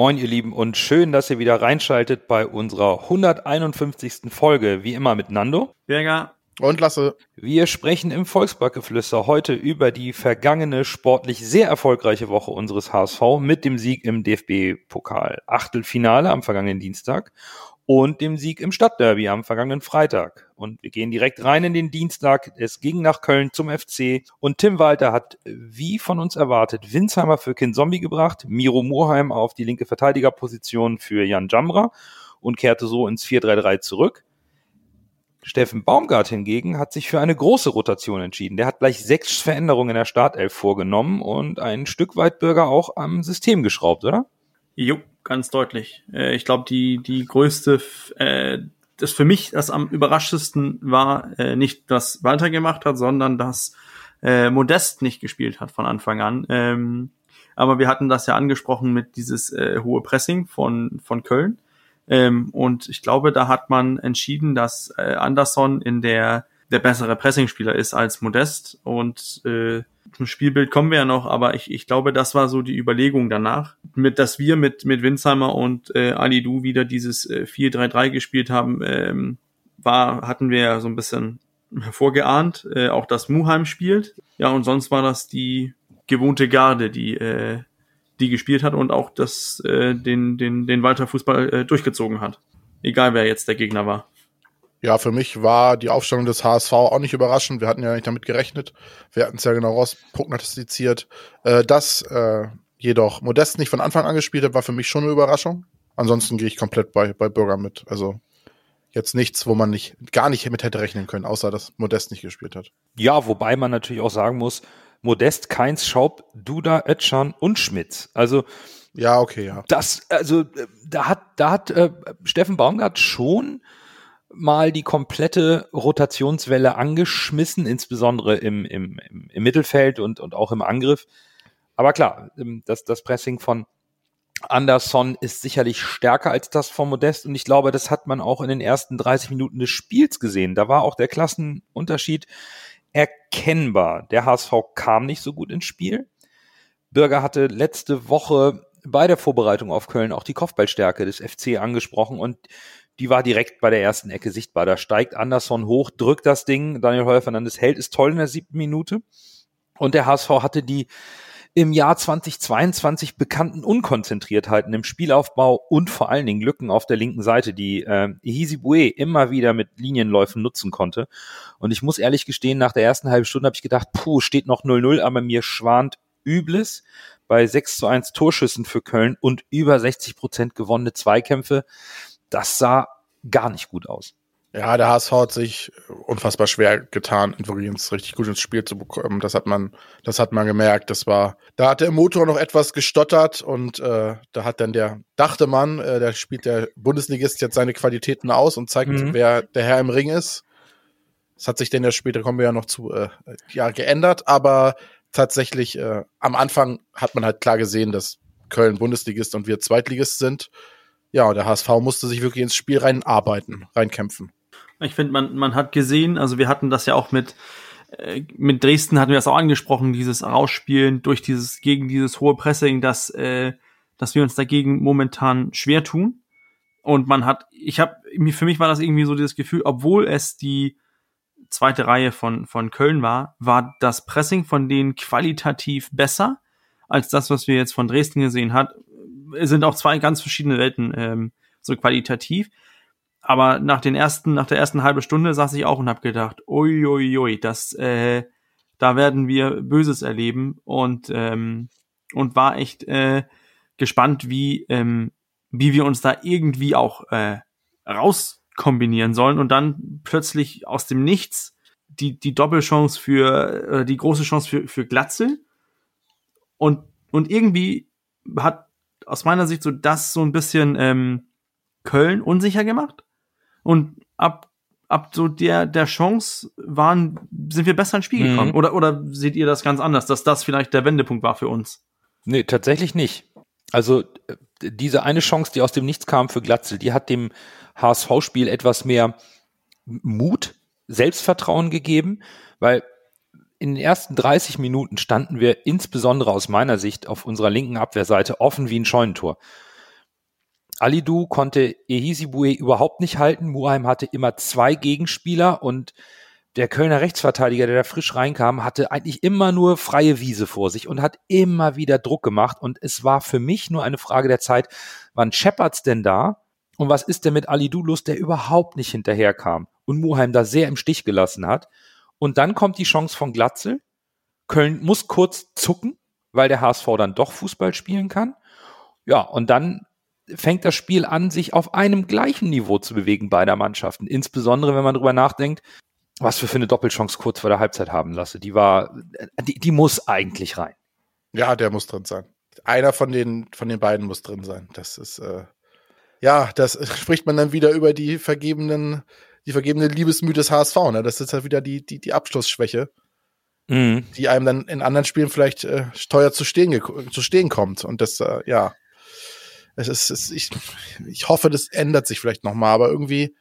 Moin, ihr Lieben, und schön, dass ihr wieder reinschaltet bei unserer 151. Folge, wie immer mit Nando. Berger. Und Lasse. Wir sprechen im Volksbackgeflüster heute über die vergangene sportlich sehr erfolgreiche Woche unseres HSV mit dem Sieg im DFB-Pokal Achtelfinale am vergangenen Dienstag und dem Sieg im Stadtderby am vergangenen Freitag. Und wir gehen direkt rein in den Dienstag. Es ging nach Köln zum FC und Tim Walter hat, wie von uns erwartet, Winsheimer für Kind Zombie gebracht, Miro Moorheim auf die linke Verteidigerposition für Jan Jamra und kehrte so ins 4-3-3 zurück. Steffen Baumgart hingegen hat sich für eine große Rotation entschieden. Der hat gleich sechs Veränderungen in der Startelf vorgenommen und ein Stück weit Bürger auch am System geschraubt, oder? Jo, ganz deutlich. Äh, ich glaube, die, die größte, äh, das für mich das am überraschendsten war, äh, nicht, dass Walter gemacht hat, sondern dass äh, Modest nicht gespielt hat von Anfang an. Ähm, aber wir hatten das ja angesprochen mit dieses äh, hohe Pressing von, von Köln. Ähm, und ich glaube, da hat man entschieden, dass äh, Anderson in der der bessere Pressingspieler ist als Modest. Und äh, zum Spielbild kommen wir ja noch, aber ich, ich glaube, das war so die Überlegung danach, mit dass wir mit mit Winsheimer und äh, Ali Du wieder dieses äh, 4-3-3 gespielt haben, ähm, war hatten wir ja so ein bisschen vorgeahnt, äh, auch dass Muheim spielt. Ja, und sonst war das die gewohnte Garde, die äh, die gespielt hat und auch das äh, den den den Walter Fußball äh, durchgezogen hat. Egal wer jetzt der Gegner war. Ja, für mich war die Aufstellung des HSV auch nicht überraschend. Wir hatten ja nicht damit gerechnet. Wir hatten es ja genau rausprognostiziert. Äh, dass äh, jedoch Modest nicht von Anfang an gespielt hat, war für mich schon eine Überraschung. Ansonsten gehe ich komplett bei, bei Bürger mit. Also jetzt nichts, wo man nicht gar nicht mit hätte rechnen können, außer dass Modest nicht gespielt hat. Ja, wobei man natürlich auch sagen muss, Modest, Keins, Schaub, Duda, Ötschan und Schmitz. Also ja, okay, ja. Das, also äh, da hat, da hat äh, Steffen Baumgart schon mal die komplette Rotationswelle angeschmissen, insbesondere im, im, im Mittelfeld und, und auch im Angriff. Aber klar, ähm, das, das Pressing von Anderson ist sicherlich stärker als das von Modest und ich glaube, das hat man auch in den ersten 30 Minuten des Spiels gesehen. Da war auch der Klassenunterschied erkennbar. Der HSV kam nicht so gut ins Spiel. Bürger hatte letzte Woche bei der Vorbereitung auf Köln auch die Kopfballstärke des FC angesprochen und die war direkt bei der ersten Ecke sichtbar. Da steigt Anderson hoch, drückt das Ding, Daniel Heuer Fernandes hält es toll in der siebten Minute. Und der HSV hatte die im Jahr 2022 bekannten Unkonzentriertheiten im Spielaufbau und vor allen Dingen Lücken auf der linken Seite, die äh, Ihizibue immer wieder mit Linienläufen nutzen konnte. Und ich muss ehrlich gestehen, nach der ersten halben Stunde habe ich gedacht, puh, steht noch 0-0, aber mir schwant Übles bei 6 zu 1 Torschüssen für Köln und über 60 Prozent gewonnene Zweikämpfe das sah gar nicht gut aus. Ja, der HSV hat sich unfassbar schwer getan, übrigens richtig gut ins Spiel zu bekommen. Das hat man, das hat man gemerkt. Das war, da hat der Motor noch etwas gestottert und äh, da hat dann der, dachte man, äh, der spielt der Bundesligist jetzt seine Qualitäten aus und zeigt, mhm. wer der Herr im Ring ist. Das hat sich denn ja später, kommen wir ja noch zu, äh, ja, geändert, aber tatsächlich äh, am Anfang hat man halt klar gesehen, dass Köln Bundesligist und wir Zweitligist sind ja, der HSV musste sich wirklich ins Spiel reinarbeiten, reinkämpfen. Ich finde, man, man hat gesehen, also wir hatten das ja auch mit, äh, mit Dresden hatten wir das auch angesprochen, dieses Rausspielen durch dieses, gegen dieses hohe Pressing, dass, äh, dass wir uns dagegen momentan schwer tun. Und man hat, ich habe, für mich war das irgendwie so dieses Gefühl, obwohl es die zweite Reihe von, von Köln war, war das Pressing von denen qualitativ besser als das, was wir jetzt von Dresden gesehen hat, sind auch zwei ganz verschiedene Welten, ähm, so qualitativ. Aber nach den ersten, nach der ersten halben Stunde saß ich auch und habe gedacht, ui, ui, ui, das, äh, da werden wir Böses erleben. Und ähm, und war echt äh, gespannt, wie ähm, wie wir uns da irgendwie auch äh, rauskombinieren sollen. Und dann plötzlich aus dem Nichts die die Doppelchance für äh, die große Chance für für Glatzel. Und und irgendwie hat aus meiner Sicht so das so ein bisschen ähm, Köln unsicher gemacht. Und ab, ab so der, der Chance waren, sind wir besser ins Spiel gekommen. Mhm. Oder, oder seht ihr das ganz anders, dass das vielleicht der Wendepunkt war für uns? Nee, tatsächlich nicht. Also äh, diese eine Chance, die aus dem Nichts kam für Glatzel, die hat dem HSV-Spiel etwas mehr Mut, Selbstvertrauen gegeben, weil in den ersten 30 Minuten standen wir insbesondere aus meiner Sicht auf unserer linken Abwehrseite offen wie ein Scheunentor. Alidu konnte Ehisibue überhaupt nicht halten. Muheim hatte immer zwei Gegenspieler und der Kölner Rechtsverteidiger, der da frisch reinkam, hatte eigentlich immer nur freie Wiese vor sich und hat immer wieder Druck gemacht. Und es war für mich nur eine Frage der Zeit, wann Shepard's denn da? Und was ist denn mit Alidu los, der überhaupt nicht hinterherkam und Muheim da sehr im Stich gelassen hat? Und dann kommt die Chance von Glatzel. Köln muss kurz zucken, weil der HSV dann doch Fußball spielen kann. Ja, und dann fängt das Spiel an, sich auf einem gleichen Niveau zu bewegen beider Mannschaften. Insbesondere, wenn man drüber nachdenkt, was wir für eine Doppelchance kurz vor der Halbzeit haben lasse. Die war, die, die muss eigentlich rein. Ja, der muss drin sein. Einer von den, von den beiden muss drin sein. Das ist, äh, ja, das spricht man dann wieder über die vergebenen, die vergebene Liebesmühe des HSV. Ne? Das ist halt wieder die, die, die Abschlussschwäche, mhm. die einem dann in anderen Spielen vielleicht äh, teuer zu stehen, zu stehen kommt. Und das, äh, ja, es ist, es, ich, ich hoffe, das ändert sich vielleicht nochmal, aber irgendwie,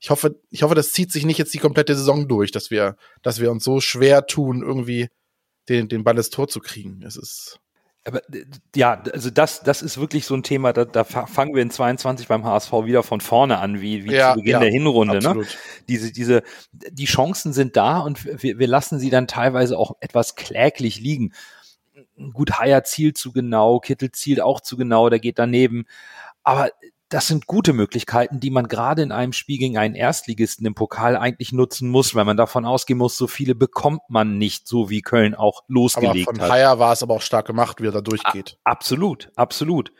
ich hoffe, ich hoffe, das zieht sich nicht jetzt die komplette Saison durch, dass wir, dass wir uns so schwer tun, irgendwie den, den Ball ins Tor zu kriegen. Es ist. Aber ja, also das, das ist wirklich so ein Thema, da, da fangen wir in 22 beim HSV wieder von vorne an, wie, wie ja, zu Beginn ja, der Hinrunde. Ne? Diese, diese, die Chancen sind da und wir, wir lassen sie dann teilweise auch etwas kläglich liegen. Gut, Haier zielt zu genau, Kittel zielt auch zu genau, der geht daneben. Aber das sind gute Möglichkeiten, die man gerade in einem Spiel gegen einen Erstligisten im Pokal eigentlich nutzen muss, weil man davon ausgehen muss, so viele bekommt man nicht, so wie Köln auch losgelegt aber von hat. Von Haier war es aber auch stark gemacht, wie er da durchgeht. A absolut, absolut.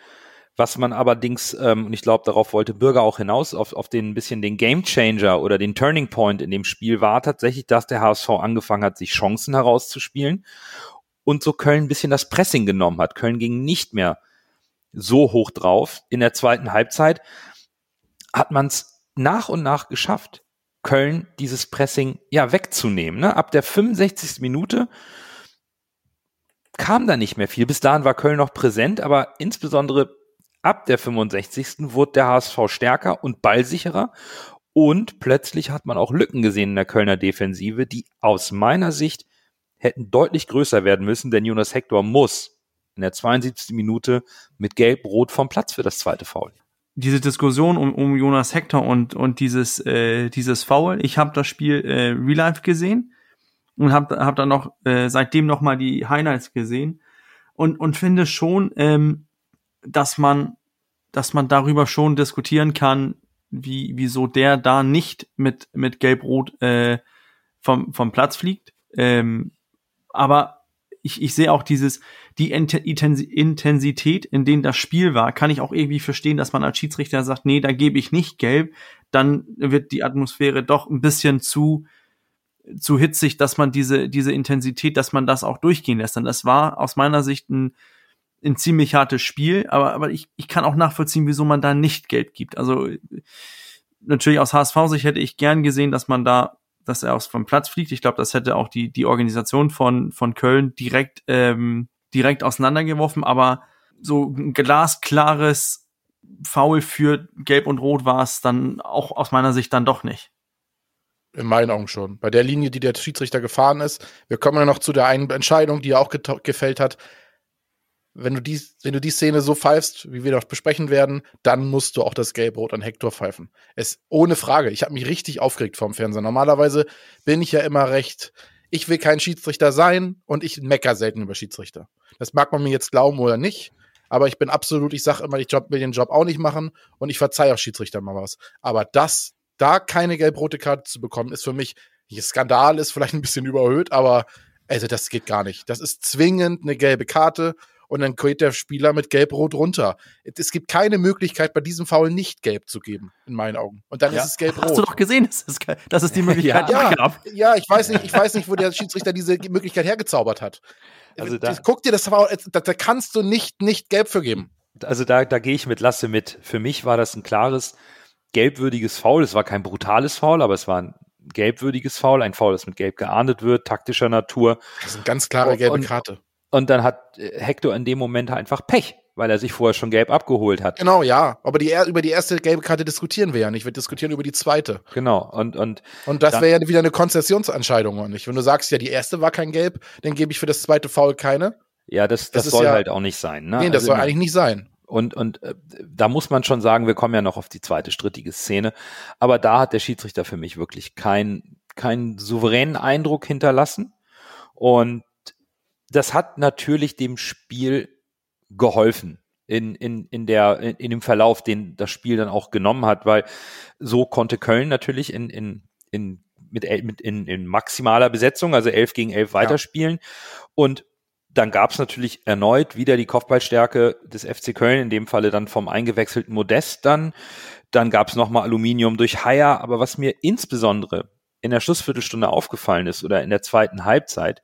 Was man allerdings, ähm, und ich glaube, darauf wollte Bürger auch hinaus, auf, auf den bisschen den Game Changer oder den Turning Point in dem Spiel war tatsächlich, dass der HSV angefangen hat, sich Chancen herauszuspielen und so Köln ein bisschen das Pressing genommen hat. Köln ging nicht mehr so hoch drauf. In der zweiten Halbzeit hat man es nach und nach geschafft, Köln dieses Pressing ja wegzunehmen. Ne? Ab der 65. Minute kam da nicht mehr viel. Bis dahin war Köln noch präsent, aber insbesondere ab der 65. wurde der HSV stärker und ballsicherer. Und plötzlich hat man auch Lücken gesehen in der Kölner Defensive, die aus meiner Sicht hätten deutlich größer werden müssen, denn Jonas Hector muss in der 72. Minute mit Gelb-Rot vom Platz für das zweite Foul. Diese Diskussion um, um Jonas Hector und, und dieses, äh, dieses Foul, ich habe das Spiel äh, Real Life gesehen und habe hab dann noch äh, seitdem noch mal die Highlights gesehen und, und finde schon, ähm, dass man dass man darüber schon diskutieren kann, wie wieso der da nicht mit mit Gelb-Rot äh, vom vom Platz fliegt. Ähm, aber ich, ich sehe auch dieses, die Intensität, in denen das Spiel war, kann ich auch irgendwie verstehen, dass man als Schiedsrichter sagt, nee, da gebe ich nicht gelb, dann wird die Atmosphäre doch ein bisschen zu, zu hitzig, dass man diese, diese Intensität, dass man das auch durchgehen lässt. Und das war aus meiner Sicht ein, ein ziemlich hartes Spiel, aber, aber ich, ich kann auch nachvollziehen, wieso man da nicht Geld gibt. Also natürlich aus HSV-Sicht hätte ich gern gesehen, dass man da dass er aus vom Platz fliegt. Ich glaube, das hätte auch die, die Organisation von, von Köln direkt, ähm, direkt auseinandergeworfen, aber so ein glasklares Foul für Gelb und Rot war es dann auch aus meiner Sicht dann doch nicht. In meinen Augen schon. Bei der Linie, die der Schiedsrichter gefahren ist. Wir kommen ja noch zu der einen Entscheidung, die er auch gefällt hat wenn du die, wenn du die Szene so pfeifst, wie wir noch besprechen werden, dann musst du auch das Gelb-Rot an Hector pfeifen. Es ohne Frage. Ich habe mich richtig aufgeregt vom Fernseher. Normalerweise bin ich ja immer recht. Ich will kein Schiedsrichter sein und ich mecker selten über Schiedsrichter. Das mag man mir jetzt glauben oder nicht, aber ich bin absolut, ich sage immer, ich will den Job auch nicht machen und ich verzeihe auch Schiedsrichter mal was. Aber das, da keine gelb-rote Karte zu bekommen, ist für mich, Skandal ist vielleicht ein bisschen überhöht, aber also das geht gar nicht. Das ist zwingend eine gelbe Karte und dann geht der Spieler mit Gelb-Rot runter. Es gibt keine Möglichkeit, bei diesem Foul nicht Gelb zu geben, in meinen Augen. Und dann ja. ist es Gelb-Rot. Hast du doch gesehen, dass es, dass es die Möglichkeit ja, gab? Ja, ich weiß nicht, ich weiß nicht, wo der Schiedsrichter diese Möglichkeit hergezaubert hat. Also da, Guck dir das Foul, da, da kannst du nicht, nicht Gelb für geben. Also da, da gehe ich mit Lasse mit. Für mich war das ein klares, gelbwürdiges Foul. Es war kein brutales Foul, aber es war ein gelbwürdiges Foul, ein Foul, das mit Gelb geahndet wird, taktischer Natur. Das ist eine ganz klare gelbe Karte. Und dann hat äh, Hector in dem Moment einfach Pech, weil er sich vorher schon gelb abgeholt hat. Genau, ja. Aber die, über die erste gelbe Karte diskutieren wir ja nicht. Wir diskutieren über die zweite. Genau. Und, und, und das wäre ja wieder eine Konzessionsentscheidung, oder nicht? Wenn du sagst, ja, die erste war kein Gelb, dann gebe ich für das zweite Foul keine. Ja, das, das, das soll ja, halt auch nicht sein. Ne? Nee, das also, soll eigentlich nicht sein. Und, und äh, da muss man schon sagen, wir kommen ja noch auf die zweite strittige Szene. Aber da hat der Schiedsrichter für mich wirklich keinen keinen souveränen Eindruck hinterlassen. Und das hat natürlich dem Spiel geholfen in, in, in, der, in, in dem Verlauf, den das Spiel dann auch genommen hat, weil so konnte Köln natürlich in, in, in, mit, mit in, in maximaler Besetzung, also elf gegen elf weiterspielen. Ja. Und dann gab es natürlich erneut wieder die Kopfballstärke des FC Köln, in dem Falle dann vom eingewechselten Modest dann. Dann gab es nochmal Aluminium durch Haier. Aber was mir insbesondere in der Schlussviertelstunde aufgefallen ist oder in der zweiten Halbzeit,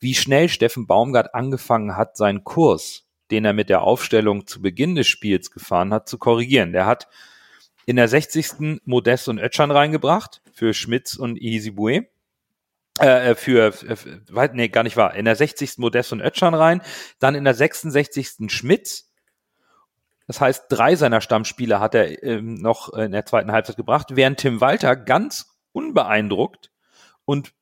wie schnell Steffen Baumgart angefangen hat, seinen Kurs, den er mit der Aufstellung zu Beginn des Spiels gefahren hat, zu korrigieren. Der hat in der 60. Modest und Ötchan reingebracht für Schmitz und Isibue. Äh, für, für, nee, gar nicht wahr. In der 60. Modest und Ötchan rein, dann in der 66. Schmitz. Das heißt, drei seiner Stammspieler hat er ähm, noch in der zweiten Halbzeit gebracht, während Tim Walter ganz unbeeindruckt und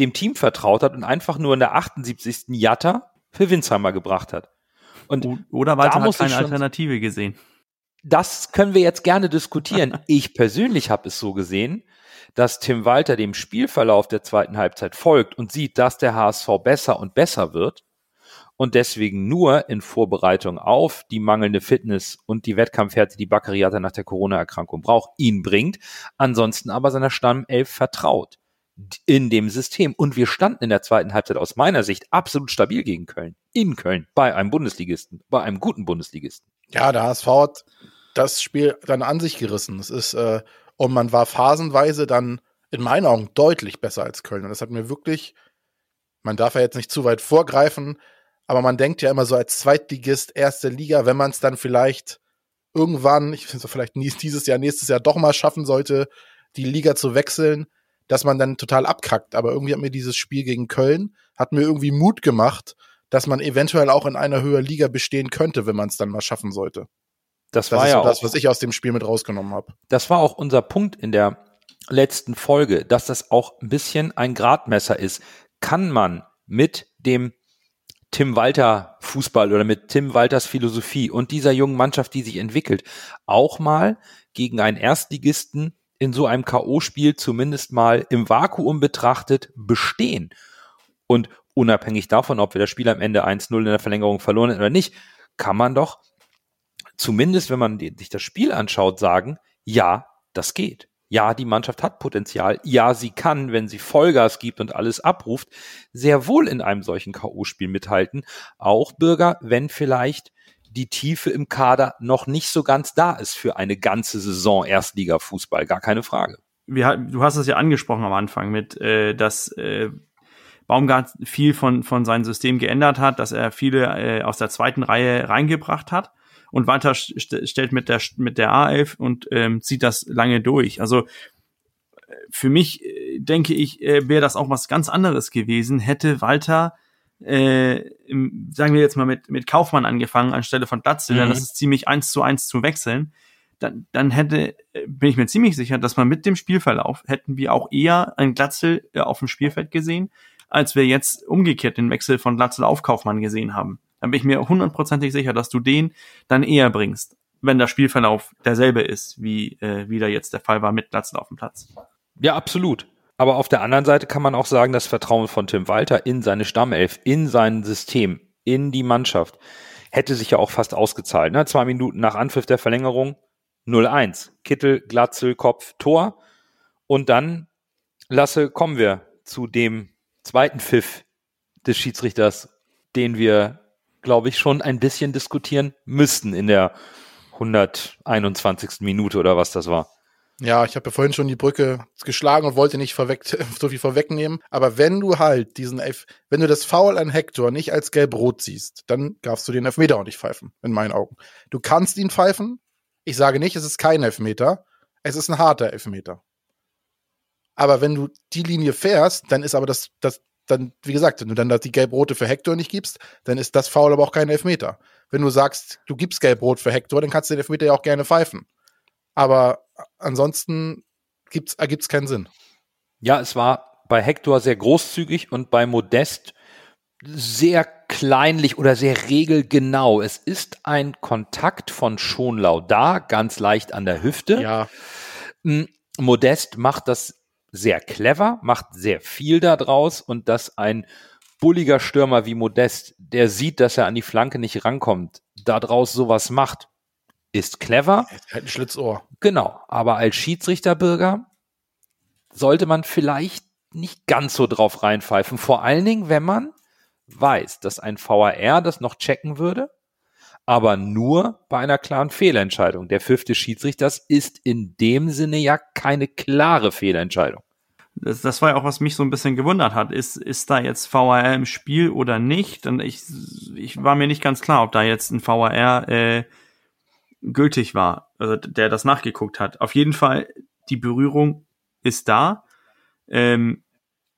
dem Team vertraut hat und einfach nur in der 78. Jatta für Winsheimer gebracht hat. Und Oder Walter hat keine Alternative gesehen. Das können wir jetzt gerne diskutieren. ich persönlich habe es so gesehen, dass Tim Walter dem Spielverlauf der zweiten Halbzeit folgt und sieht, dass der HSV besser und besser wird und deswegen nur in Vorbereitung auf die mangelnde Fitness und die Wettkampfhärte, die Baccariata nach der Corona-Erkrankung braucht, ihn bringt, ansonsten aber seiner Stammelf vertraut in dem System. Und wir standen in der zweiten Halbzeit aus meiner Sicht absolut stabil gegen Köln. In Köln. Bei einem Bundesligisten. Bei einem guten Bundesligisten. Ja, der HSV hat das Spiel dann an sich gerissen. Es ist, äh, und man war phasenweise dann in meinen Augen deutlich besser als Köln. Und das hat mir wirklich, man darf ja jetzt nicht zu weit vorgreifen, aber man denkt ja immer so als Zweitligist, erste Liga, wenn man es dann vielleicht irgendwann, ich finde so vielleicht dieses Jahr, nächstes Jahr doch mal schaffen sollte, die Liga zu wechseln, dass man dann total abkackt. Aber irgendwie hat mir dieses Spiel gegen Köln, hat mir irgendwie Mut gemacht, dass man eventuell auch in einer höheren Liga bestehen könnte, wenn man es dann mal schaffen sollte. Das, das war ja so das, was ich aus dem Spiel mit rausgenommen habe. Das war auch unser Punkt in der letzten Folge, dass das auch ein bisschen ein Gradmesser ist. Kann man mit dem Tim Walter Fußball oder mit Tim Walters Philosophie und dieser jungen Mannschaft, die sich entwickelt, auch mal gegen einen Erstligisten in so einem K.O.-Spiel zumindest mal im Vakuum betrachtet bestehen. Und unabhängig davon, ob wir das Spiel am Ende 1-0 in der Verlängerung verloren oder nicht, kann man doch zumindest, wenn man sich das Spiel anschaut, sagen, ja, das geht. Ja, die Mannschaft hat Potenzial. Ja, sie kann, wenn sie Vollgas gibt und alles abruft, sehr wohl in einem solchen K.O.-Spiel mithalten. Auch Bürger, wenn vielleicht die Tiefe im Kader noch nicht so ganz da ist für eine ganze Saison Erstliga-Fußball, gar keine Frage. Wir, du hast es ja angesprochen am Anfang mit, äh, dass äh, Baumgart viel von, von seinem System geändert hat, dass er viele äh, aus der zweiten Reihe reingebracht hat. Und Walter st stellt mit der, mit der A11 und ähm, zieht das lange durch. Also äh, für mich, äh, denke ich, äh, wäre das auch was ganz anderes gewesen, hätte Walter äh, im, sagen wir jetzt mal mit, mit Kaufmann angefangen anstelle von Glatzel, mhm. das ist ziemlich eins zu eins zu wechseln, dann, dann hätte, äh, bin ich mir ziemlich sicher, dass man mit dem Spielverlauf hätten wir auch eher ein Glatzel äh, auf dem Spielfeld gesehen, als wir jetzt umgekehrt den Wechsel von Glatzel auf Kaufmann gesehen haben. Dann bin ich mir hundertprozentig sicher, dass du den dann eher bringst, wenn der Spielverlauf derselbe ist, wie äh, wieder jetzt der Fall war mit Glatzel auf dem Platz. Ja, absolut. Aber auf der anderen Seite kann man auch sagen, das Vertrauen von Tim Walter in seine Stammelf, in sein System, in die Mannschaft, hätte sich ja auch fast ausgezahlt. Ne? Zwei Minuten nach Anpfiff der Verlängerung 0-1. Kittel, Glatzel, Kopf, Tor. Und dann, Lasse, kommen wir zu dem zweiten Pfiff des Schiedsrichters, den wir, glaube ich, schon ein bisschen diskutieren müssten in der 121. Minute oder was das war. Ja, ich habe ja vorhin schon die Brücke geschlagen und wollte nicht vorweg, so viel vorwegnehmen. Aber wenn du halt diesen Elf, wenn du das Foul an Hector nicht als gelb-rot siehst, dann darfst du den Elfmeter auch nicht pfeifen, in meinen Augen. Du kannst ihn pfeifen. Ich sage nicht, es ist kein Elfmeter. Es ist ein harter Elfmeter. Aber wenn du die Linie fährst, dann ist aber das, das, dann, wie gesagt, wenn du dann die Gelb-Rote für Hector nicht gibst, dann ist das Foul aber auch kein Elfmeter. Wenn du sagst, du gibst Gelb-Rot für Hector, dann kannst du den Elfmeter ja auch gerne pfeifen. Aber ansonsten gibt's, ergibt es keinen Sinn. Ja, es war bei Hector sehr großzügig und bei Modest sehr kleinlich oder sehr regelgenau. Es ist ein Kontakt von Schonlau da, ganz leicht an der Hüfte. Ja. Hm, Modest macht das sehr clever, macht sehr viel daraus und dass ein bulliger Stürmer wie Modest, der sieht, dass er an die Flanke nicht rankommt, daraus sowas macht, ist clever. Halt ein Schlitzohr. Genau, aber als Schiedsrichterbürger sollte man vielleicht nicht ganz so drauf reinpfeifen. Vor allen Dingen, wenn man weiß, dass ein VAR das noch checken würde, aber nur bei einer klaren Fehlentscheidung. Der fünfte Schiedsrichters ist in dem Sinne ja keine klare Fehlentscheidung. Das, das war ja auch, was mich so ein bisschen gewundert hat. Ist, ist da jetzt VAR im Spiel oder nicht? Und ich, ich war mir nicht ganz klar, ob da jetzt ein VAR äh, gültig war, also der das nachgeguckt hat. Auf jeden Fall, die Berührung ist da. Ähm,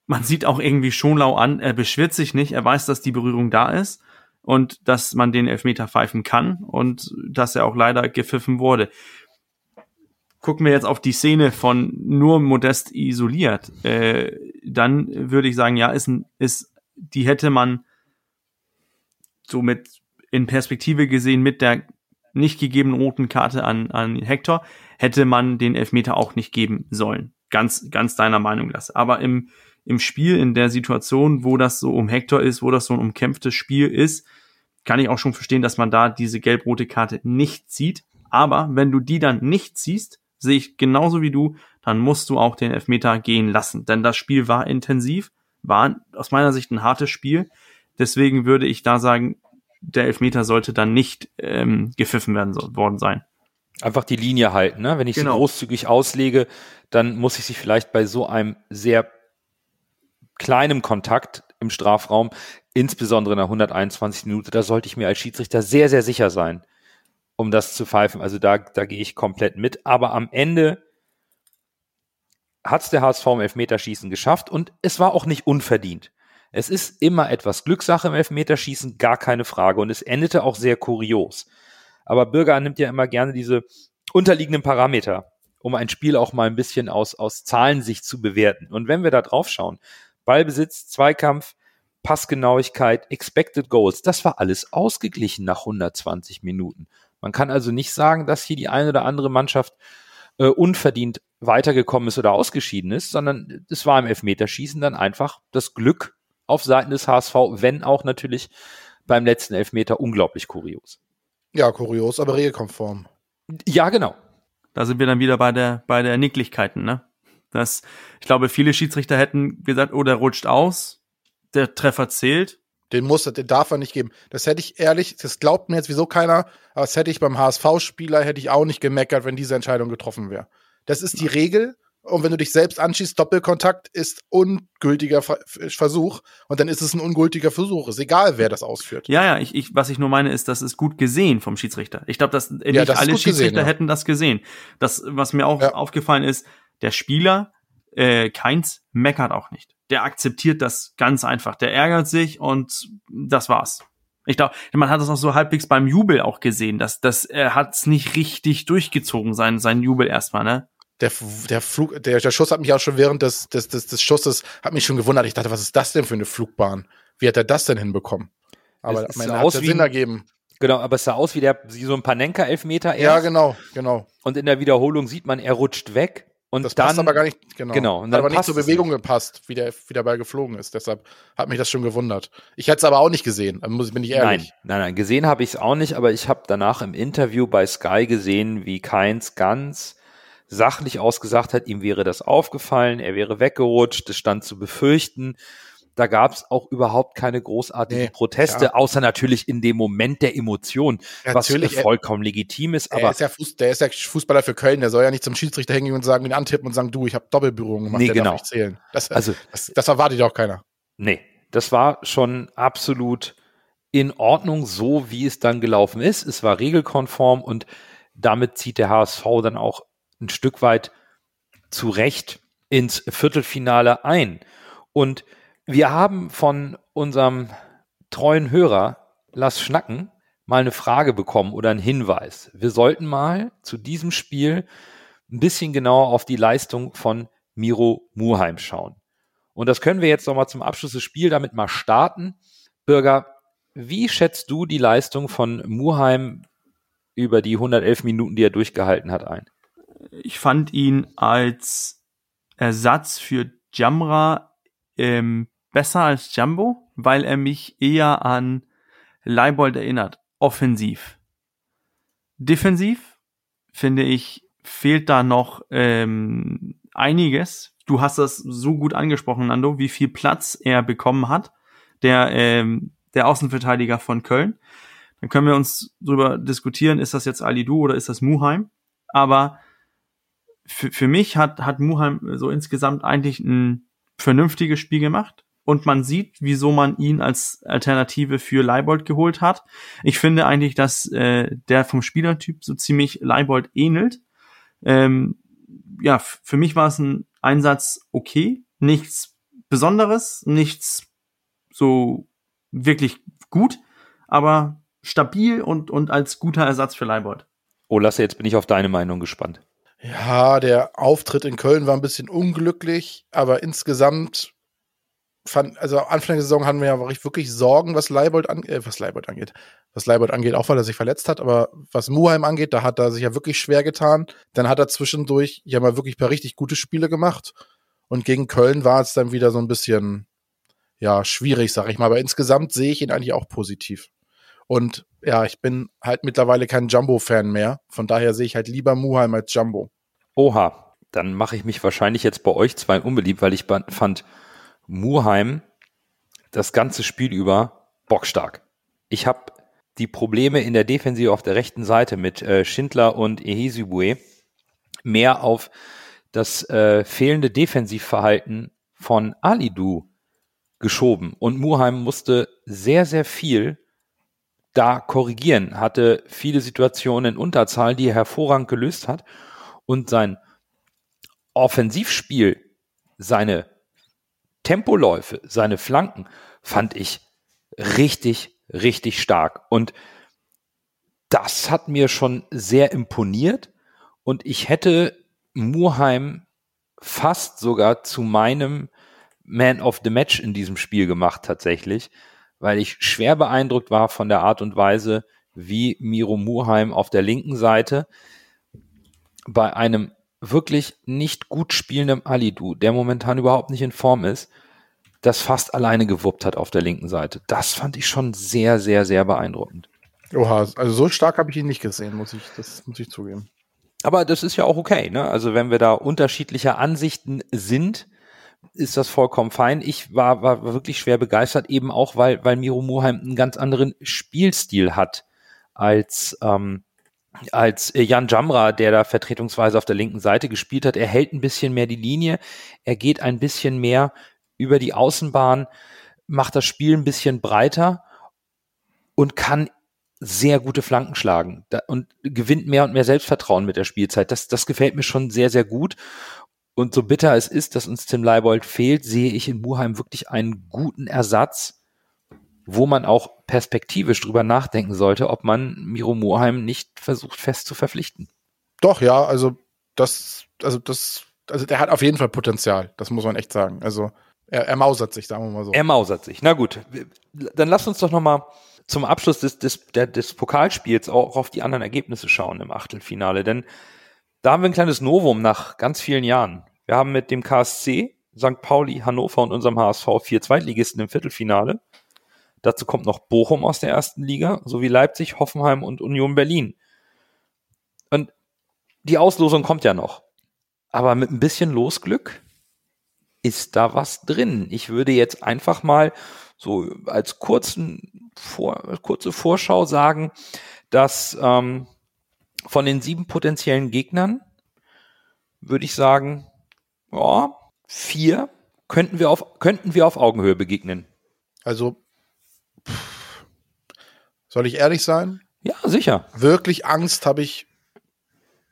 man sieht auch irgendwie Schonlau an, er beschwert sich nicht, er weiß, dass die Berührung da ist und dass man den Elfmeter pfeifen kann und dass er auch leider gepfiffen wurde. Gucken wir jetzt auf die Szene von nur Modest isoliert, äh, dann würde ich sagen, ja, ist, ist, die hätte man so mit in Perspektive gesehen mit der nicht gegebenen roten Karte an, an Hector, hätte man den Elfmeter auch nicht geben sollen. Ganz, ganz deiner Meinung, das. Aber im, im Spiel, in der Situation, wo das so um Hector ist, wo das so ein umkämpftes Spiel ist, kann ich auch schon verstehen, dass man da diese gelb-rote Karte nicht zieht. Aber wenn du die dann nicht ziehst, sehe ich genauso wie du, dann musst du auch den Elfmeter gehen lassen. Denn das Spiel war intensiv, war aus meiner Sicht ein hartes Spiel. Deswegen würde ich da sagen, der Elfmeter sollte dann nicht ähm, gepfiffen werden so, worden sein. Einfach die Linie halten. Ne? Wenn ich genau. sie großzügig auslege, dann muss ich sie vielleicht bei so einem sehr kleinem Kontakt im Strafraum, insbesondere in der 121 Minute, da sollte ich mir als Schiedsrichter sehr, sehr sicher sein, um das zu pfeifen. Also da, da gehe ich komplett mit. Aber am Ende hat es der HSV im Elfmeterschießen geschafft und es war auch nicht unverdient. Es ist immer etwas Glückssache im Elfmeterschießen, gar keine Frage. Und es endete auch sehr kurios. Aber Bürger nimmt ja immer gerne diese unterliegenden Parameter, um ein Spiel auch mal ein bisschen aus, aus Zahlensicht zu bewerten. Und wenn wir da drauf schauen, Ballbesitz, Zweikampf, Passgenauigkeit, Expected Goals, das war alles ausgeglichen nach 120 Minuten. Man kann also nicht sagen, dass hier die eine oder andere Mannschaft äh, unverdient weitergekommen ist oder ausgeschieden ist, sondern es war im Elfmeterschießen dann einfach das Glück auf Seiten des HSV, wenn auch natürlich beim letzten Elfmeter unglaublich kurios. Ja, kurios, aber regelkonform. Ja, genau. Da sind wir dann wieder bei der, bei der Nicklichkeiten, ne? Das, ich glaube, viele Schiedsrichter hätten gesagt, oh, der rutscht aus, der Treffer zählt. Den muss, den darf er nicht geben. Das hätte ich ehrlich, das glaubt mir jetzt wieso keiner, aber das hätte ich beim HSV-Spieler, hätte ich auch nicht gemeckert, wenn diese Entscheidung getroffen wäre. Das ist die Regel und wenn du dich selbst anschießt, Doppelkontakt ist ungültiger Versuch und dann ist es ein ungültiger Versuch. Ist egal, wer das ausführt. Ja, ja, ich, ich, was ich nur meine, ist, das ist gut gesehen vom Schiedsrichter. Ich glaube, dass äh, nicht das alle Schiedsrichter gesehen, ja. hätten das gesehen. Das, was mir auch ja. aufgefallen ist, der Spieler, äh, Keins, meckert auch nicht. Der akzeptiert das ganz einfach. Der ärgert sich und das war's. Ich glaube, man hat das auch so halbwegs beim Jubel auch gesehen, dass, dass er hat's nicht richtig durchgezogen, sein, sein Jubel erstmal, ne? Der, der Flug, der, der Schuss hat mich auch schon während des, des, des, des Schusses, hat mich schon gewundert. Ich dachte, was ist das denn für eine Flugbahn? Wie hat er das denn hinbekommen? Aber es aus wie Sinn ergeben. Genau, aber es sah aus wie der, wie so ein Panenka-Elfmeter Ja, genau, genau. Und in der Wiederholung sieht man, er rutscht weg. Und das dann, passt aber gar nicht, genau. genau und dann hat aber nicht zur Bewegung nicht. gepasst, wie der, wie der Ball geflogen ist. Deshalb hat mich das schon gewundert. Ich hätte es aber auch nicht gesehen, muss bin ich ehrlich. Nein, nein, nein, gesehen habe ich es auch nicht, aber ich habe danach im Interview bei Sky gesehen, wie Keins ganz sachlich ausgesagt hat, ihm wäre das aufgefallen, er wäre weggerutscht, es stand zu befürchten. Da gab es auch überhaupt keine großartigen nee, Proteste, ja. außer natürlich in dem Moment der Emotion, ja, was vollkommen legitim ist. Aber ist ja Fuß, der ist ja Fußballer für Köln, der soll ja nicht zum Schiedsrichter hingehen und sagen, ihn antippen und sagen, du, ich habe Doppelberührung gemacht, nee, der genau. darf nicht zählen. Das, also, das, das erwartet auch keiner. Nee, das war schon absolut in Ordnung, so wie es dann gelaufen ist. Es war regelkonform und damit zieht der HSV dann auch ein Stück weit zu Recht ins Viertelfinale ein. Und Wir haben von unserem treuen Hörer Lass Schnacken mal eine Frage bekommen oder einen Hinweis. Wir sollten mal zu diesem Spiel ein bisschen genauer auf die Leistung von Miro Muheim schauen. Und das können wir jetzt nochmal zum Abschluss des Spiels damit mal starten. Bürger, wie schätzt du die Leistung von Muheim über die 111 Minuten, die er durchgehalten hat, ein? Ich fand ihn als Ersatz für Jamra ähm, besser als Jumbo, weil er mich eher an Leibold erinnert, offensiv. Defensiv, finde ich, fehlt da noch ähm, einiges. Du hast das so gut angesprochen, Nando, wie viel Platz er bekommen hat, der, ähm, der Außenverteidiger von Köln. Dann können wir uns darüber diskutieren, ist das jetzt Ali Du oder ist das Muheim? Aber für, für mich hat, hat Muheim so insgesamt eigentlich ein vernünftiges Spiel gemacht und man sieht, wieso man ihn als Alternative für Leibold geholt hat. Ich finde eigentlich, dass äh, der vom Spielertyp so ziemlich Leibold ähnelt. Ähm, ja, für mich war es ein Einsatz okay, nichts Besonderes, nichts so wirklich gut, aber stabil und, und als guter Ersatz für Leibold. Oh, Lasse, jetzt bin ich auf deine Meinung gespannt. Ja, der Auftritt in Köln war ein bisschen unglücklich, aber insgesamt fand, also Anfang der Saison hatten wir ja wirklich Sorgen, was Leibold, an, äh, was Leibold angeht. Was Leibold angeht, auch weil er sich verletzt hat, aber was Muheim angeht, da hat er sich ja wirklich schwer getan. Dann hat er zwischendurch ja mal wirklich ein paar richtig gute Spiele gemacht. Und gegen Köln war es dann wieder so ein bisschen, ja, schwierig, sag ich mal. Aber insgesamt sehe ich ihn eigentlich auch positiv. Und ja, ich bin halt mittlerweile kein Jumbo-Fan mehr. Von daher sehe ich halt lieber Muheim als Jumbo. Oha, dann mache ich mich wahrscheinlich jetzt bei euch zwei unbeliebt, weil ich fand Muheim das ganze Spiel über bockstark. Ich habe die Probleme in der Defensive auf der rechten Seite mit äh, Schindler und Ehesibue mehr auf das äh, fehlende Defensivverhalten von Alidu geschoben. Und Muheim musste sehr, sehr viel da korrigieren, hatte viele Situationen in Unterzahl, die er hervorragend gelöst hat. Und sein Offensivspiel, seine Tempoläufe, seine Flanken fand ich richtig, richtig stark. Und das hat mir schon sehr imponiert. Und ich hätte Murheim fast sogar zu meinem Man of the Match in diesem Spiel gemacht tatsächlich, weil ich schwer beeindruckt war von der Art und Weise, wie Miro Murheim auf der linken Seite bei einem wirklich nicht gut spielendem Alidu, der momentan überhaupt nicht in Form ist, das fast alleine gewuppt hat auf der linken Seite. Das fand ich schon sehr, sehr, sehr beeindruckend. Oha, also so stark habe ich ihn nicht gesehen, muss ich, das muss ich zugeben. Aber das ist ja auch okay, ne? Also wenn wir da unterschiedlicher Ansichten sind, ist das vollkommen fein. Ich war, war wirklich schwer begeistert, eben auch, weil, weil Miro Muheim einen ganz anderen Spielstil hat als, ähm, als Jan Jamra, der da vertretungsweise auf der linken Seite gespielt hat. Er hält ein bisschen mehr die Linie, er geht ein bisschen mehr über die Außenbahn, macht das Spiel ein bisschen breiter und kann sehr gute Flanken schlagen und gewinnt mehr und mehr Selbstvertrauen mit der Spielzeit. Das, das gefällt mir schon sehr, sehr gut. Und so bitter es ist, dass uns Tim Leibold fehlt, sehe ich in Muheim wirklich einen guten Ersatz, wo man auch perspektivisch drüber nachdenken sollte, ob man Miro Muheim nicht versucht fest zu verpflichten. Doch, ja, also das, also das, also der hat auf jeden Fall Potenzial, das muss man echt sagen. Also er, er mausert sich, sagen wir mal so. Er mausert sich. Na gut, dann lass uns doch noch mal zum Abschluss des, des, der, des Pokalspiels auch auf die anderen Ergebnisse schauen im Achtelfinale. Denn da haben wir ein kleines Novum nach ganz vielen Jahren. Wir haben mit dem KSC, St. Pauli, Hannover und unserem HSV vier Zweitligisten im Viertelfinale. Dazu kommt noch Bochum aus der ersten Liga, sowie Leipzig, Hoffenheim und Union Berlin. Und die Auslosung kommt ja noch. Aber mit ein bisschen Losglück ist da was drin? Ich würde jetzt einfach mal so als kurzen Vor kurze Vorschau sagen, dass ähm, von den sieben potenziellen Gegnern würde ich sagen, ja, vier könnten wir auf, könnten wir auf Augenhöhe begegnen. Also, soll ich ehrlich sein? Ja, sicher. Wirklich Angst habe ich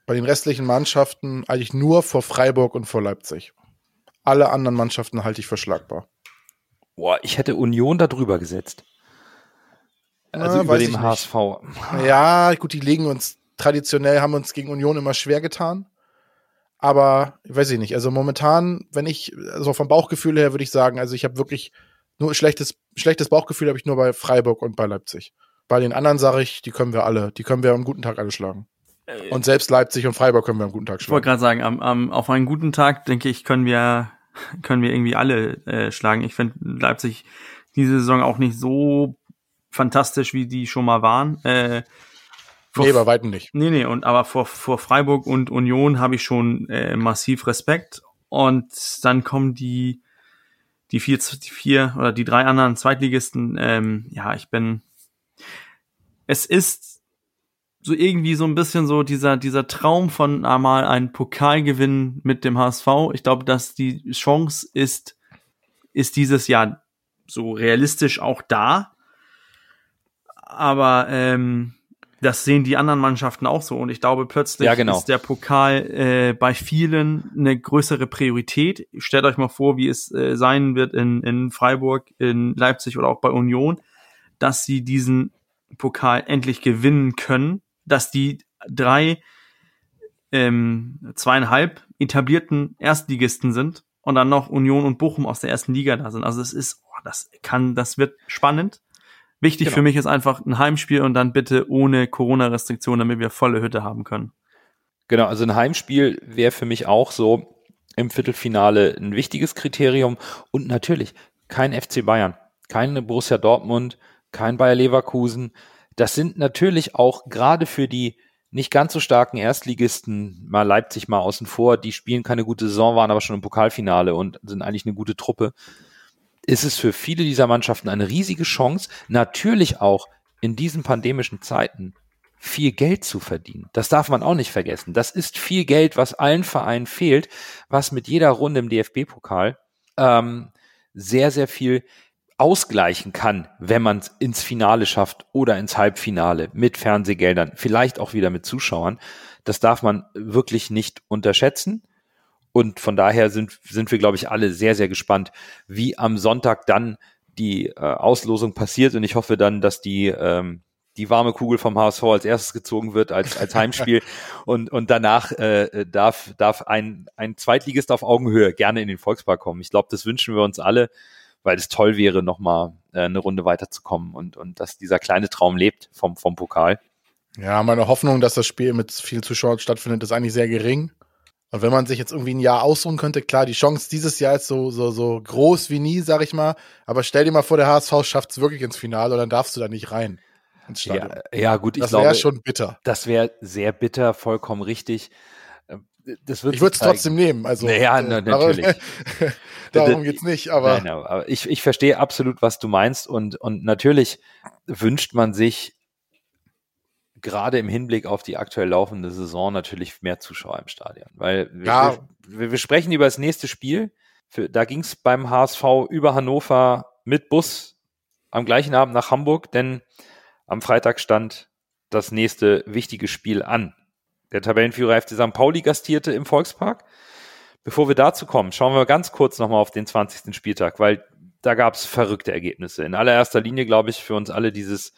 bei den restlichen Mannschaften eigentlich nur vor Freiburg und vor Leipzig. Alle anderen Mannschaften halte ich für schlagbar. Boah, ich hätte Union da drüber gesetzt. Also Na, über dem HSV. Ja, gut, die legen uns traditionell, haben uns gegen Union immer schwer getan. Aber weiß ich nicht. Also momentan, wenn ich, also vom Bauchgefühl her würde ich sagen, also ich habe wirklich nur schlechtes, schlechtes Bauchgefühl habe ich nur bei Freiburg und bei Leipzig. Bei den anderen sage ich, die können wir alle, die können wir am guten Tag alle schlagen. Und selbst Leipzig und Freiburg können wir am guten Tag Ich wollte schlagen. gerade sagen, am, am, auf einen guten Tag, denke ich, können wir, können wir irgendwie alle äh, schlagen. Ich finde Leipzig diese Saison auch nicht so fantastisch, wie die schon mal waren. Äh, vor- Nee, bei weitem nicht. Nee, nee, und aber vor, vor Freiburg und Union habe ich schon äh, massiv Respekt. Und dann kommen die, die vier, die vier oder die drei anderen Zweitligisten. Ähm, ja, ich bin. Es ist so irgendwie so ein bisschen so dieser, dieser Traum von einmal einen Pokalgewinn mit dem HSV. Ich glaube, dass die Chance ist, ist dieses Jahr so realistisch auch da. Aber ähm, das sehen die anderen Mannschaften auch so. Und ich glaube, plötzlich Ja, genau. ist der Pokal äh, bei vielen eine größere Priorität. Stellt euch mal vor, wie es äh, sein wird in, in Freiburg, in Leipzig oder auch bei Union, dass sie diesen Pokal endlich gewinnen können, dass die drei ähm, zweieinhalb etablierten Erstligisten sind und dann noch Union und Bochum aus der ersten Liga da sind. Also es ist, oh, das kann, das wird spannend. Wichtig Genau. für mich ist einfach ein Heimspiel und dann bitte ohne Corona-Restriktionen, damit wir volle Hütte haben können. Genau, also ein Heimspiel wäre für mich auch so im Viertelfinale ein wichtiges Kriterium. Und natürlich kein FC Bayern, keine Borussia Dortmund, kein Bayer Leverkusen. Das sind natürlich auch gerade für die nicht ganz so starken Erstligisten, mal Leipzig mal außen vor, die spielen keine gute Saison, waren aber schon im Pokalfinale und sind eigentlich eine gute Truppe. Ist es für viele dieser Mannschaften eine riesige Chance, natürlich auch in diesen pandemischen Zeiten viel Geld zu verdienen. Das darf man auch nicht vergessen. Das ist viel Geld, was allen Vereinen fehlt, was mit jeder Runde im DFB-Pokal ähm, sehr, sehr viel ausgleichen kann, wenn man es ins Finale schafft oder ins Halbfinale mit Fernsehgeldern, vielleicht auch wieder mit Zuschauern. Das darf man wirklich nicht unterschätzen. Und von daher sind, sind wir, glaube ich, alle sehr, sehr gespannt, wie am Sonntag dann die äh, Auslosung passiert. Und ich hoffe dann, dass die, ähm, die warme Kugel vom HSV als erstes gezogen wird als, als Heimspiel. und, und danach äh, darf, darf ein, ein Zweitligist auf Augenhöhe gerne in den Volkspark kommen. Ich glaube, das wünschen wir uns alle, weil es toll wäre, nochmal äh, eine Runde weiterzukommen und, und dass dieser kleine Traum lebt vom, vom Pokal. Ja, meine Hoffnung, dass das Spiel mit viel Zuschauern stattfindet, ist eigentlich sehr gering. Und wenn man sich jetzt irgendwie ein Jahr ausruhen könnte, klar, die Chance dieses Jahr ist so, so, so groß wie nie, sag ich mal. Aber stell dir mal vor, der HSV schafft es wirklich ins Finale und dann darfst du da nicht rein. Ja, ja, gut, ich das glaube, wäre schon bitter. das wäre sehr bitter, vollkommen richtig. Das wird Ich würde es trotzdem nehmen. Also, Naja, äh, na, darum- natürlich. darum geht's nicht, aber Nein, aber ich, ich verstehe absolut, was du meinst und, und natürlich wünscht man sich gerade im Hinblick auf die aktuell laufende Saison natürlich mehr Zuschauer im Stadion, weil wir, Ja. wir, wir sprechen über das nächste Spiel. Für, da ging es beim HSV über Hannover mit Bus am gleichen Abend nach Hamburg, denn am Freitag stand das nächste wichtige Spiel an. Der Tabellenführer FC St. Pauli gastierte im Volkspark. Bevor wir dazu kommen, schauen wir ganz kurz nochmal auf den 20. Spieltag, weil da gab es verrückte Ergebnisse. In allererster Linie, glaube ich, für uns alle dieses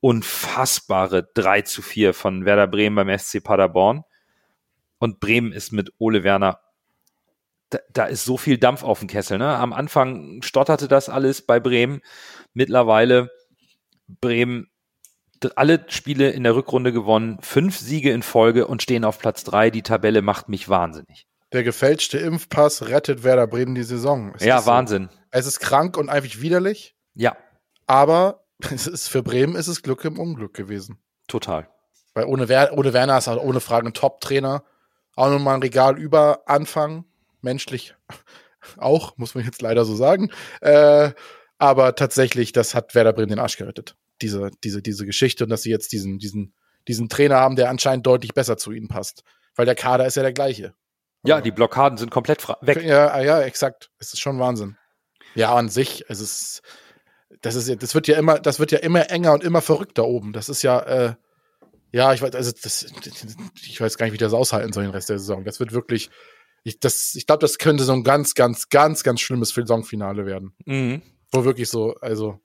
unfassbare 3 zu 4 von Werder Bremen beim SC Paderborn. Und Bremen ist mit Ole Werner, da, da ist so viel Dampf auf dem Kessel. Ne? Am Anfang stotterte das alles bei Bremen. Mittlerweile Bremen alle Spiele in der Rückrunde gewonnen, fünf Siege in Folge und stehen auf Platz drei. Die Tabelle macht mich wahnsinnig. der gefälschte Impfpass rettet Werder Bremen die Saison. Es ja, ist so. Wahnsinn. Es ist krank und einfach widerlich, Ja, aber es ist für Bremen ist es Glück im Unglück gewesen. total. Weil ohne, Wer ohne Werner ist halt ohne Frage ein Top-Trainer. Auch nochmal ein Regal über Anfang. Menschlich auch, muss man jetzt leider so sagen. Äh, aber tatsächlich, das hat Werder Bremen den Arsch gerettet. Diese, diese, diese Geschichte und dass sie jetzt diesen, diesen, diesen Trainer haben, der anscheinend deutlich besser zu ihnen passt. Weil der Kader ist ja der gleiche. Ja, die Blockaden sind komplett weg. Ja, ah, ja, exakt. Es ist schon Wahnsinn. Ja, an sich, es ist, das ist, das wird ja immer, das wird ja immer enger und immer verrückter oben. Das ist ja, äh, ja, ich weiß, also das, ich weiß gar nicht, wie ich das aushalten soll den Rest der Saison. Das wird wirklich, Ich, das, ich glaube, das könnte so ein ganz, ganz, ganz, ganz schlimmes Saisonfinale werden. Mhm. Wo wirklich so, also.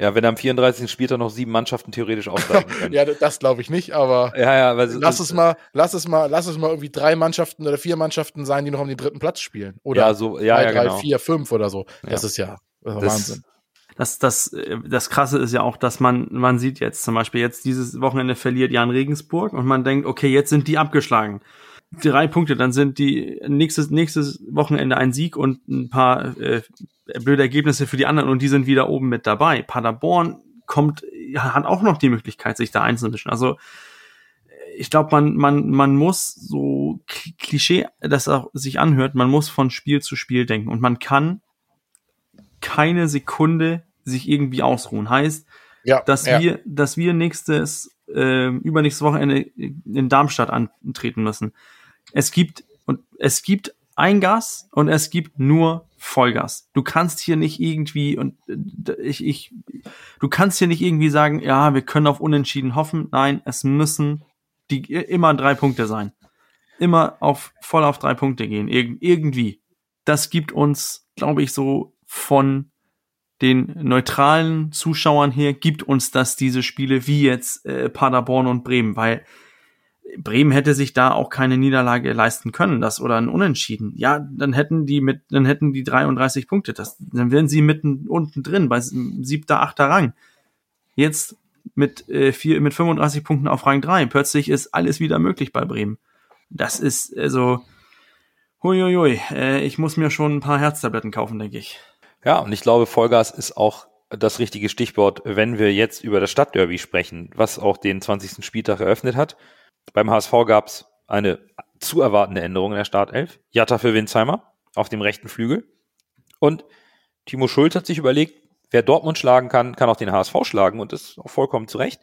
Ja, wenn am 34. Spieltag noch sieben Mannschaften theoretisch aufsteigen können. ja, das glaube ich nicht, aber ja, ja, weil lass es mal, lass es mal, lass es mal irgendwie drei Mannschaften oder vier Mannschaften sein, die noch um den dritten Platz spielen. Oder ja, so, ja, drei, ja, drei, genau. vier, fünf oder so. Das Ja. ist ja das ist Das- Wahnsinn. Das, das, das Krasse ist ja auch, dass man, man sieht jetzt zum Beispiel jetzt dieses Wochenende verliert Jan Regensburg und man denkt, okay, jetzt sind die abgeschlagen. Drei Punkte, dann sind die nächstes, nächstes Wochenende ein Sieg und ein paar äh, blöde Ergebnisse für die anderen und die sind wieder oben mit dabei. Paderborn kommt, hat auch noch die Möglichkeit, sich da einzumischen. Also ich glaube, man, man, man muss so Kl- Klischee, das auch sich anhört, man muss von Spiel zu Spiel denken und man kann keine Sekunde sich irgendwie ausruhen. Heißt, Ja, dass ja. wir, dass wir nächstes, äh, übernächstes Wochenende in Darmstadt antreten müssen. Es gibt und es gibt Eingas und es gibt nur Vollgas. Du kannst hier nicht irgendwie und äh, ich, ich, du kannst hier nicht irgendwie sagen, ja, wir können auf Unentschieden hoffen. Nein, es müssen die immer drei Punkte sein. Immer auf voll auf drei Punkte gehen. Irg irgendwie. Das gibt uns, glaube ich, so von den neutralen Zuschauern her gibt uns das diese Spiele wie jetzt äh, Paderborn und Bremen, weil Bremen hätte sich da auch keine Niederlage leisten können, das oder ein Unentschieden. Ja, dann hätten die mit, dann hätten die 33 Punkte, das, dann wären sie mitten unten drin bei siebter, achter Rang. Jetzt mit äh, vier, mit 35 Punkten auf Rang 3. Plötzlich ist alles wieder möglich bei Bremen. Das ist also, huiuiui, äh, ich muss mir schon ein paar Herztabletten kaufen, denke ich. Ja, und ich glaube, Vollgas ist auch das richtige Stichwort, wenn wir jetzt über das Stadtderby sprechen, was auch den 20. Spieltag eröffnet hat. Beim HSV gab es eine zu erwartende Änderung in der Startelf. Jatta für Winsheimer auf dem rechten Flügel. Und Timo Schulz hat sich überlegt, wer Dortmund schlagen kann, kann auch den HSV schlagen und ist auch vollkommen zu Recht.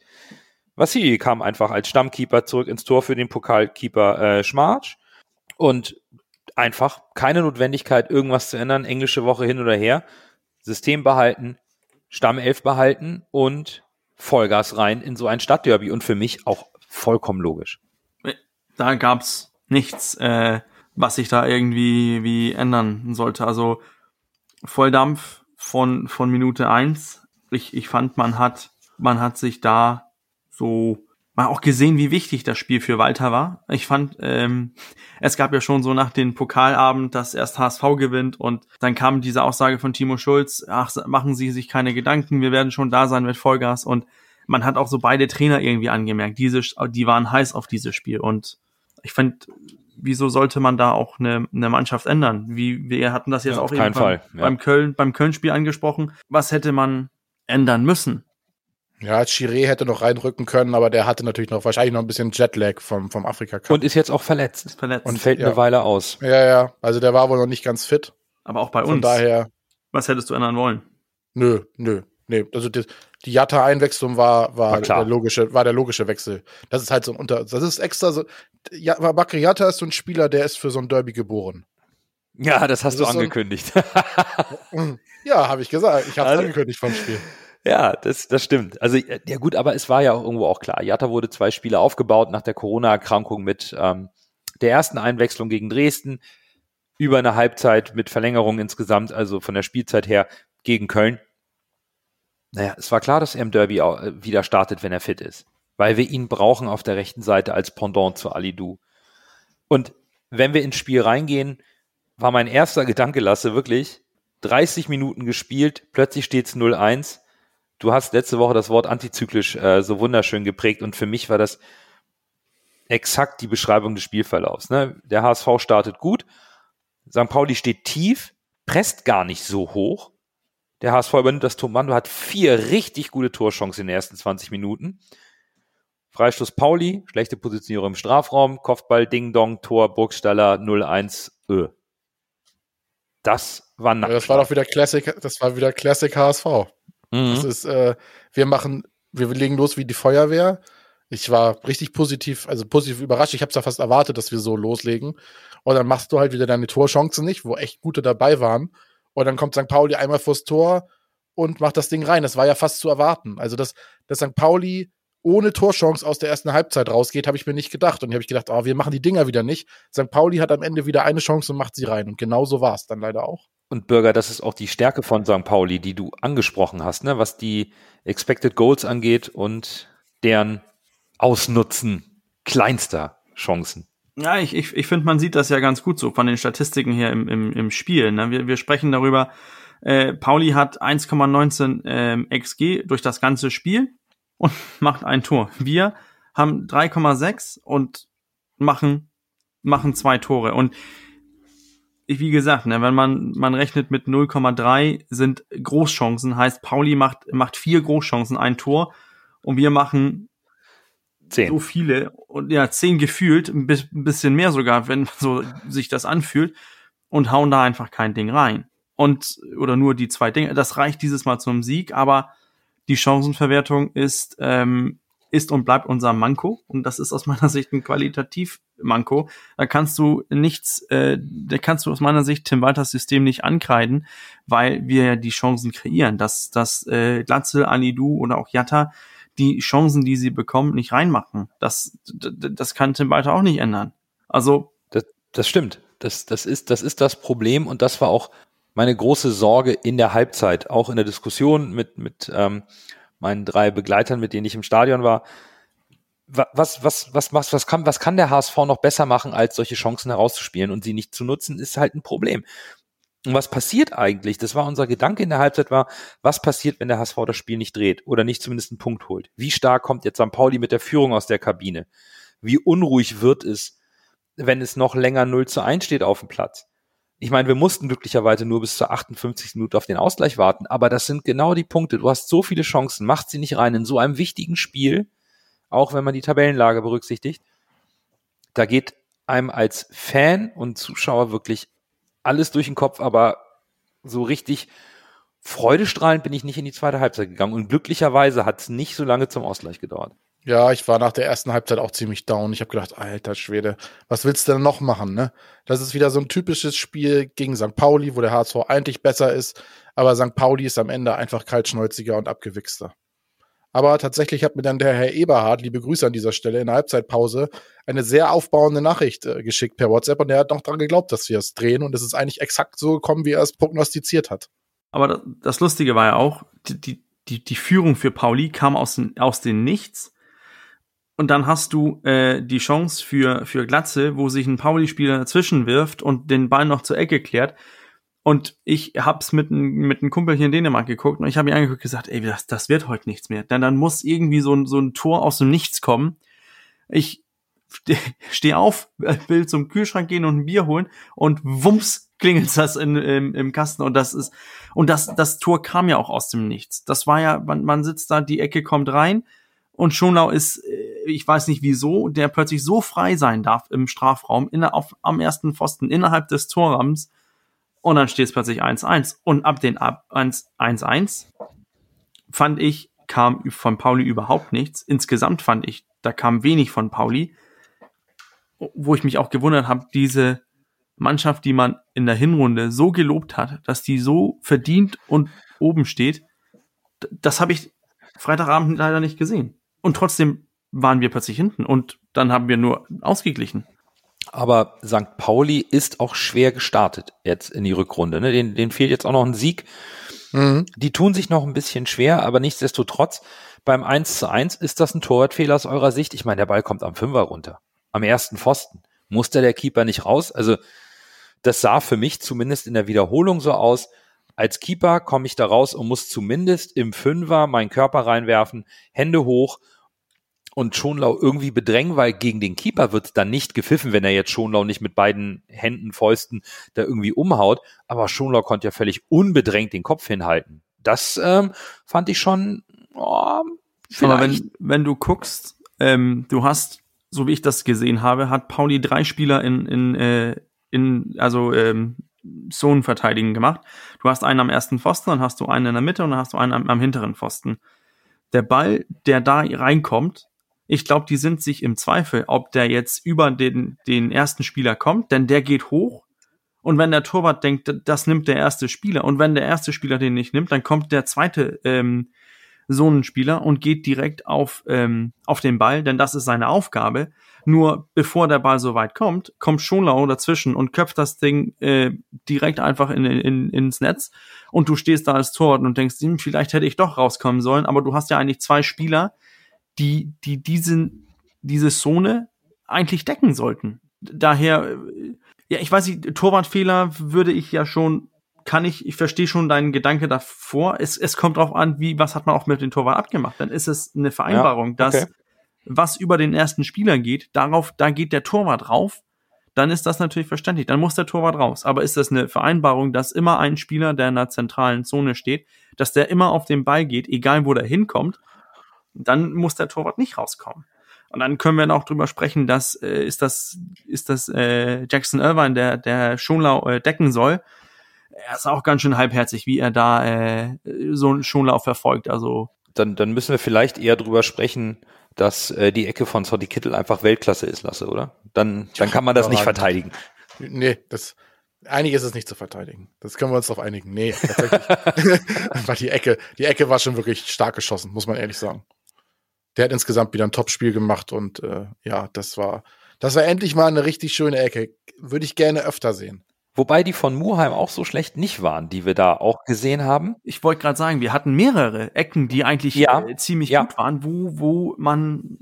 Vassili kam einfach als Stammkeeper zurück ins Tor für den Pokalkeeper äh, Schmarsch und einfach keine Notwendigkeit, irgendwas zu ändern. Englische Woche hin oder her. System behalten, Stammelf behalten und Vollgas rein in so ein Stadtderby und für mich auch vollkommen logisch. Da gab's nichts, äh, was sich da irgendwie wie ändern sollte. Also Volldampf von, von Minute eins. Ich, ich fand, man hat, man hat sich da so hat auch gesehen, wie wichtig das Spiel für Walter war. Ich fand, ähm, es gab ja schon so nach dem Pokalabend, dass erst HSV gewinnt und dann kam diese Aussage von Timo Schulz, ach, machen Sie sich keine Gedanken, wir werden schon da sein mit Vollgas und man hat auch so beide Trainer irgendwie angemerkt, diese, die waren heiß auf dieses Spiel und ich fand, wieso sollte man da auch eine, eine Mannschaft ändern? Wie wir hatten das jetzt Ja, auch eben keinen beim, Fall, ja. beim Köln, beim Köln-Spiel angesprochen. Was hätte man ändern müssen? Ja, Chiré hätte noch reinrücken können, aber der hatte natürlich noch wahrscheinlich noch ein bisschen Jetlag vom, vom Afrika Cup. Und ist jetzt auch verletzt Verletzt. und fällt Ja. eine Weile aus. ja, ja, also der war wohl noch nicht ganz fit. Aber auch bei Von uns. daher, Was hättest du ändern wollen? nö, nö, nee. Also die, die Jatta-Einwechslung war, war, War der logische, war der logische Wechsel. Das ist halt so ein Unter, das ist extra so. Ja, Bakri Jatta ist so ein Spieler, der ist für so ein Derby geboren. Ja, das hast Das du ist so ein- angekündigt. Ja, habe ich gesagt. Ich habe Also- angekündigt vom Spiel. Ja, das, das stimmt. Also, ja gut, aber es war ja auch irgendwo auch klar. Jatta wurde zwei Spiele aufgebaut nach der Corona-Erkrankung mit ähm, der ersten Einwechslung gegen Dresden, über eine Halbzeit mit Verlängerung insgesamt, also von der Spielzeit her gegen Köln. Naja, es war klar, dass er im Derby äh, wieder startet, wenn er fit ist. Weil wir ihn brauchen auf der rechten Seite als Pendant zu Alidu. Und wenn wir ins Spiel reingehen, war mein erster Gedanke, Lasse, wirklich 30 Minuten gespielt, plötzlich steht's 0-1 du hast letzte Woche das Wort antizyklisch äh, so wunderschön geprägt und für mich war das exakt die Beschreibung des Spielverlaufs. Ne? Der HSV startet gut, St. Pauli steht tief, presst gar nicht so hoch. Der HSV übernimmt das Kommando, hat vier richtig gute Torchancen in den ersten 20 Minuten. Freistoß Pauli, schlechte Positionierung im Strafraum, Kopfball, Ding Dong, Tor, Burgstaller 0-1, Ö. Das war Ja, nackt. das war doch wieder Classic, das war wieder Classic HSV. Das mhm. ist, äh, wir machen, wir legen los wie die Feuerwehr. Ich war richtig positiv, also positiv überrascht. Ich habe es ja fast erwartet, dass wir so loslegen. Und dann machst du halt wieder deine Torchancen nicht, wo echt gute dabei waren. Und dann kommt St. Pauli einmal vors Tor und macht das Ding rein. Das war ja fast zu erwarten. Also, dass, dass St. Pauli ohne Torchance aus der ersten Halbzeit rausgeht, habe ich mir nicht gedacht. Und habe ich gedacht, oh, wir machen die Dinger wieder nicht. St. Pauli hat am Ende wieder eine Chance und macht sie rein. Und genau so war es dann leider auch. Und Bürger, das ist auch die Stärke von St. Pauli, die du angesprochen hast, ne? was die Expected Goals angeht und deren Ausnutzen kleinster Chancen. Ja, ich, ich, ich finde, man sieht das ja ganz gut so von den Statistiken her im, im, im Spiel. Ne? Wir, wir sprechen darüber, äh, Pauli hat 1,19 ähm, XG durch das ganze Spiel und macht ein Tor. Wir haben 3,6 und machen, machen zwei Tore. Und wie gesagt, ne, wenn man, man rechnet mit 0,3 sind Großchancen, heißt Pauli macht, macht vier Großchancen, ein Tor und wir machen Zehn. so viele und ja, zehn gefühlt, ein bisschen mehr sogar, wenn so sich das anfühlt und hauen da einfach kein Ding rein. Und, oder nur die zwei Dinge. Das reicht dieses Mal zum Sieg, aber die Chancenverwertung ist, ähm, ist und bleibt unser Manko. Und das ist aus meiner Sicht ein qualitativ Manko. Da kannst du nichts, äh, da kannst du aus meiner Sicht Tim Walters System nicht ankreiden, weil wir ja die Chancen kreieren. Dass, dass äh, Glatzel, Anidu oder auch Jatta die Chancen, die sie bekommen, nicht reinmachen. Das, das kann Tim Walter auch nicht ändern. Also. Das, das stimmt. Das, das, ist, das ist das Problem und das war auch meine große Sorge in der Halbzeit, auch in der Diskussion mit, mit ähm, meinen drei Begleitern, mit denen ich im Stadion war. Was, was, was, was, was, kann, was kann der HSV noch besser machen, als solche Chancen herauszuspielen und sie nicht zu nutzen, ist halt ein Problem. Und was passiert eigentlich? Das war unser Gedanke in der Halbzeit war, was passiert, wenn der HSV das Spiel nicht dreht oder nicht zumindest einen Punkt holt? Wie stark kommt jetzt St. Pauli mit der Führung aus der Kabine? Wie unruhig wird es, wenn es noch länger 0 zu 1 steht auf dem Platz? Ich meine, wir mussten glücklicherweise nur bis zur 58. Minute auf den Ausgleich warten, aber das sind genau die Punkte. Du hast so viele Chancen, macht sie nicht rein in so einem wichtigen Spiel, auch wenn man die Tabellenlage berücksichtigt. Da geht einem als Fan und Zuschauer wirklich alles durch den Kopf, aber so richtig freudestrahlend bin ich nicht in die zweite Halbzeit gegangen. Und glücklicherweise hat es nicht so lange zum Ausgleich gedauert. Ja, ich war nach der ersten Halbzeit auch ziemlich down. Ich habe gedacht, alter Schwede, was willst du denn noch machen, ne? Das ist wieder so ein typisches Spiel gegen St. Pauli, wo der HSV eigentlich besser ist, aber St. Pauli ist am Ende einfach kaltschnäuziger und abgewichster. Aber tatsächlich hat mir dann der Herr Eberhard, liebe Grüße an dieser Stelle, in der Halbzeitpause eine sehr aufbauende Nachricht äh, geschickt per WhatsApp und er hat noch dran geglaubt, dass wir es drehen und es ist eigentlich exakt so gekommen, wie er es prognostiziert hat. Aber das Lustige war ja auch, die, die, die Führung für Pauli kam aus, aus den Nichts. Und dann hast du äh, die Chance für, für Glatze, wo sich ein Pauli-Spieler dazwischen wirft und den Ball noch zur Ecke klärt. Und ich hab's mit, mit einem Kumpel hier in Dänemark geguckt und ich habe mir angeguckt und gesagt, ey, das, das wird heute nichts mehr. Denn dann muss irgendwie so ein, so ein Tor aus dem Nichts kommen. Ich stehe steh auf, will zum Kühlschrank gehen und ein Bier holen und wumms klingelt das in, im, im Kasten und das ist und das das Tor kam ja auch aus dem Nichts. Das war ja man, man sitzt da, die Ecke kommt rein und Schonlau ist äh, ich weiß nicht wieso, der plötzlich so frei sein darf im Strafraum in, auf, am ersten Pfosten innerhalb des Torrahmens und dann steht es plötzlich 1-1. Und ab den 1-1 fand ich, kam von Pauli überhaupt nichts. Insgesamt fand ich, da kam wenig von Pauli. Wo ich mich auch gewundert habe, diese Mannschaft, die man in der Hinrunde so gelobt hat, dass die so verdient und oben steht, das habe ich Freitagabend leider nicht gesehen. Und trotzdem waren wir plötzlich hinten und dann haben wir nur ausgeglichen. Aber St. Pauli ist auch schwer gestartet jetzt in die Rückrunde. Ne? Den, den fehlt jetzt auch noch ein Sieg. Mhm. Die tun sich noch ein bisschen schwer, aber nichtsdestotrotz, beim 1 zu 1 ist das ein Torwartfehler aus eurer Sicht. Ich meine, der Ball kommt am Fünfer runter. Am ersten Pfosten. Muss da der Keeper nicht raus? Also, das sah für mich zumindest in der Wiederholung so aus. Als Keeper komme ich da raus und muss zumindest im Fünfer meinen Körper reinwerfen, Hände hoch und Schonlau irgendwie bedrängen, weil gegen den Keeper wird dann nicht gepfiffen, wenn er jetzt Schonlau nicht mit beiden Händen, Fäusten da irgendwie umhaut. Aber Schonlau konnte ja völlig unbedrängt den Kopf hinhalten. Das ähm, fand ich schon. Oh, Aber wenn, wenn du guckst, ähm, du hast, so wie ich das gesehen habe, hat Pauli drei Spieler in, in, äh, in also ähm, Zone verteidigen gemacht. Du hast einen am ersten Pfosten, dann hast du einen in der Mitte und dann hast du einen am, am hinteren Pfosten. Der Ball, der da reinkommt, ich glaube, die sind sich im Zweifel, ob der jetzt über den, den ersten Spieler kommt, denn der geht hoch. Und wenn der Torwart denkt, das nimmt der erste Spieler, und wenn der erste Spieler den nicht nimmt, dann kommt der zweite ähm, Zonenspieler und geht direkt auf, ähm, auf den Ball, denn das ist seine Aufgabe. Nur bevor der Ball so weit kommt, kommt Schonlau dazwischen und köpft das Ding äh, direkt einfach in, in, ins Netz und du stehst da als Torwart und denkst, hm, vielleicht hätte ich doch rauskommen sollen, aber du hast ja eigentlich zwei Spieler, die, die diesen, diese Zone eigentlich decken sollten. Daher, äh, ja, ich weiß nicht, Torwartfehler würde ich ja schon kann ich, ich verstehe schon deinen Gedanke davor. Es, es kommt drauf an, wie, was hat man auch mit dem Torwart abgemacht. Dann ist es eine Vereinbarung, ja, okay. dass was über den ersten Spieler geht, darauf, da geht der Torwart rauf, dann ist das natürlich verständlich. Dann muss der Torwart raus. Aber ist das eine Vereinbarung, dass immer ein Spieler, der in der zentralen Zone steht, dass der immer auf den Ball geht, egal wo der hinkommt, dann muss der Torwart nicht rauskommen. Und dann können wir auch drüber sprechen, dass äh, ist das ist das äh, Jackson Irvine, der der Schonlau äh, decken soll er ist auch ganz schön halbherzig, wie er da äh, so einen Schonlauf verfolgt. Also dann, dann müssen wir vielleicht eher drüber sprechen, dass äh, die Ecke von Soddy Kittel einfach Weltklasse ist, Lasse, oder? Dann, dann kann man das nicht verteidigen. Nee, das einig ist es nicht zu verteidigen. Das können wir uns darauf einigen. Nee, tatsächlich. war die Ecke, die Ecke war schon wirklich stark geschossen, muss man ehrlich sagen. Der hat insgesamt wieder ein Top-Spiel gemacht und äh, ja, das war, das war endlich mal eine richtig schöne Ecke. Würde ich gerne öfter sehen. Wobei die von Muheim auch so schlecht nicht waren, die wir da auch gesehen haben. Ich wollte gerade sagen, wir hatten mehrere Ecken, die eigentlich ja, äh, ziemlich ja. gut waren, wo, wo man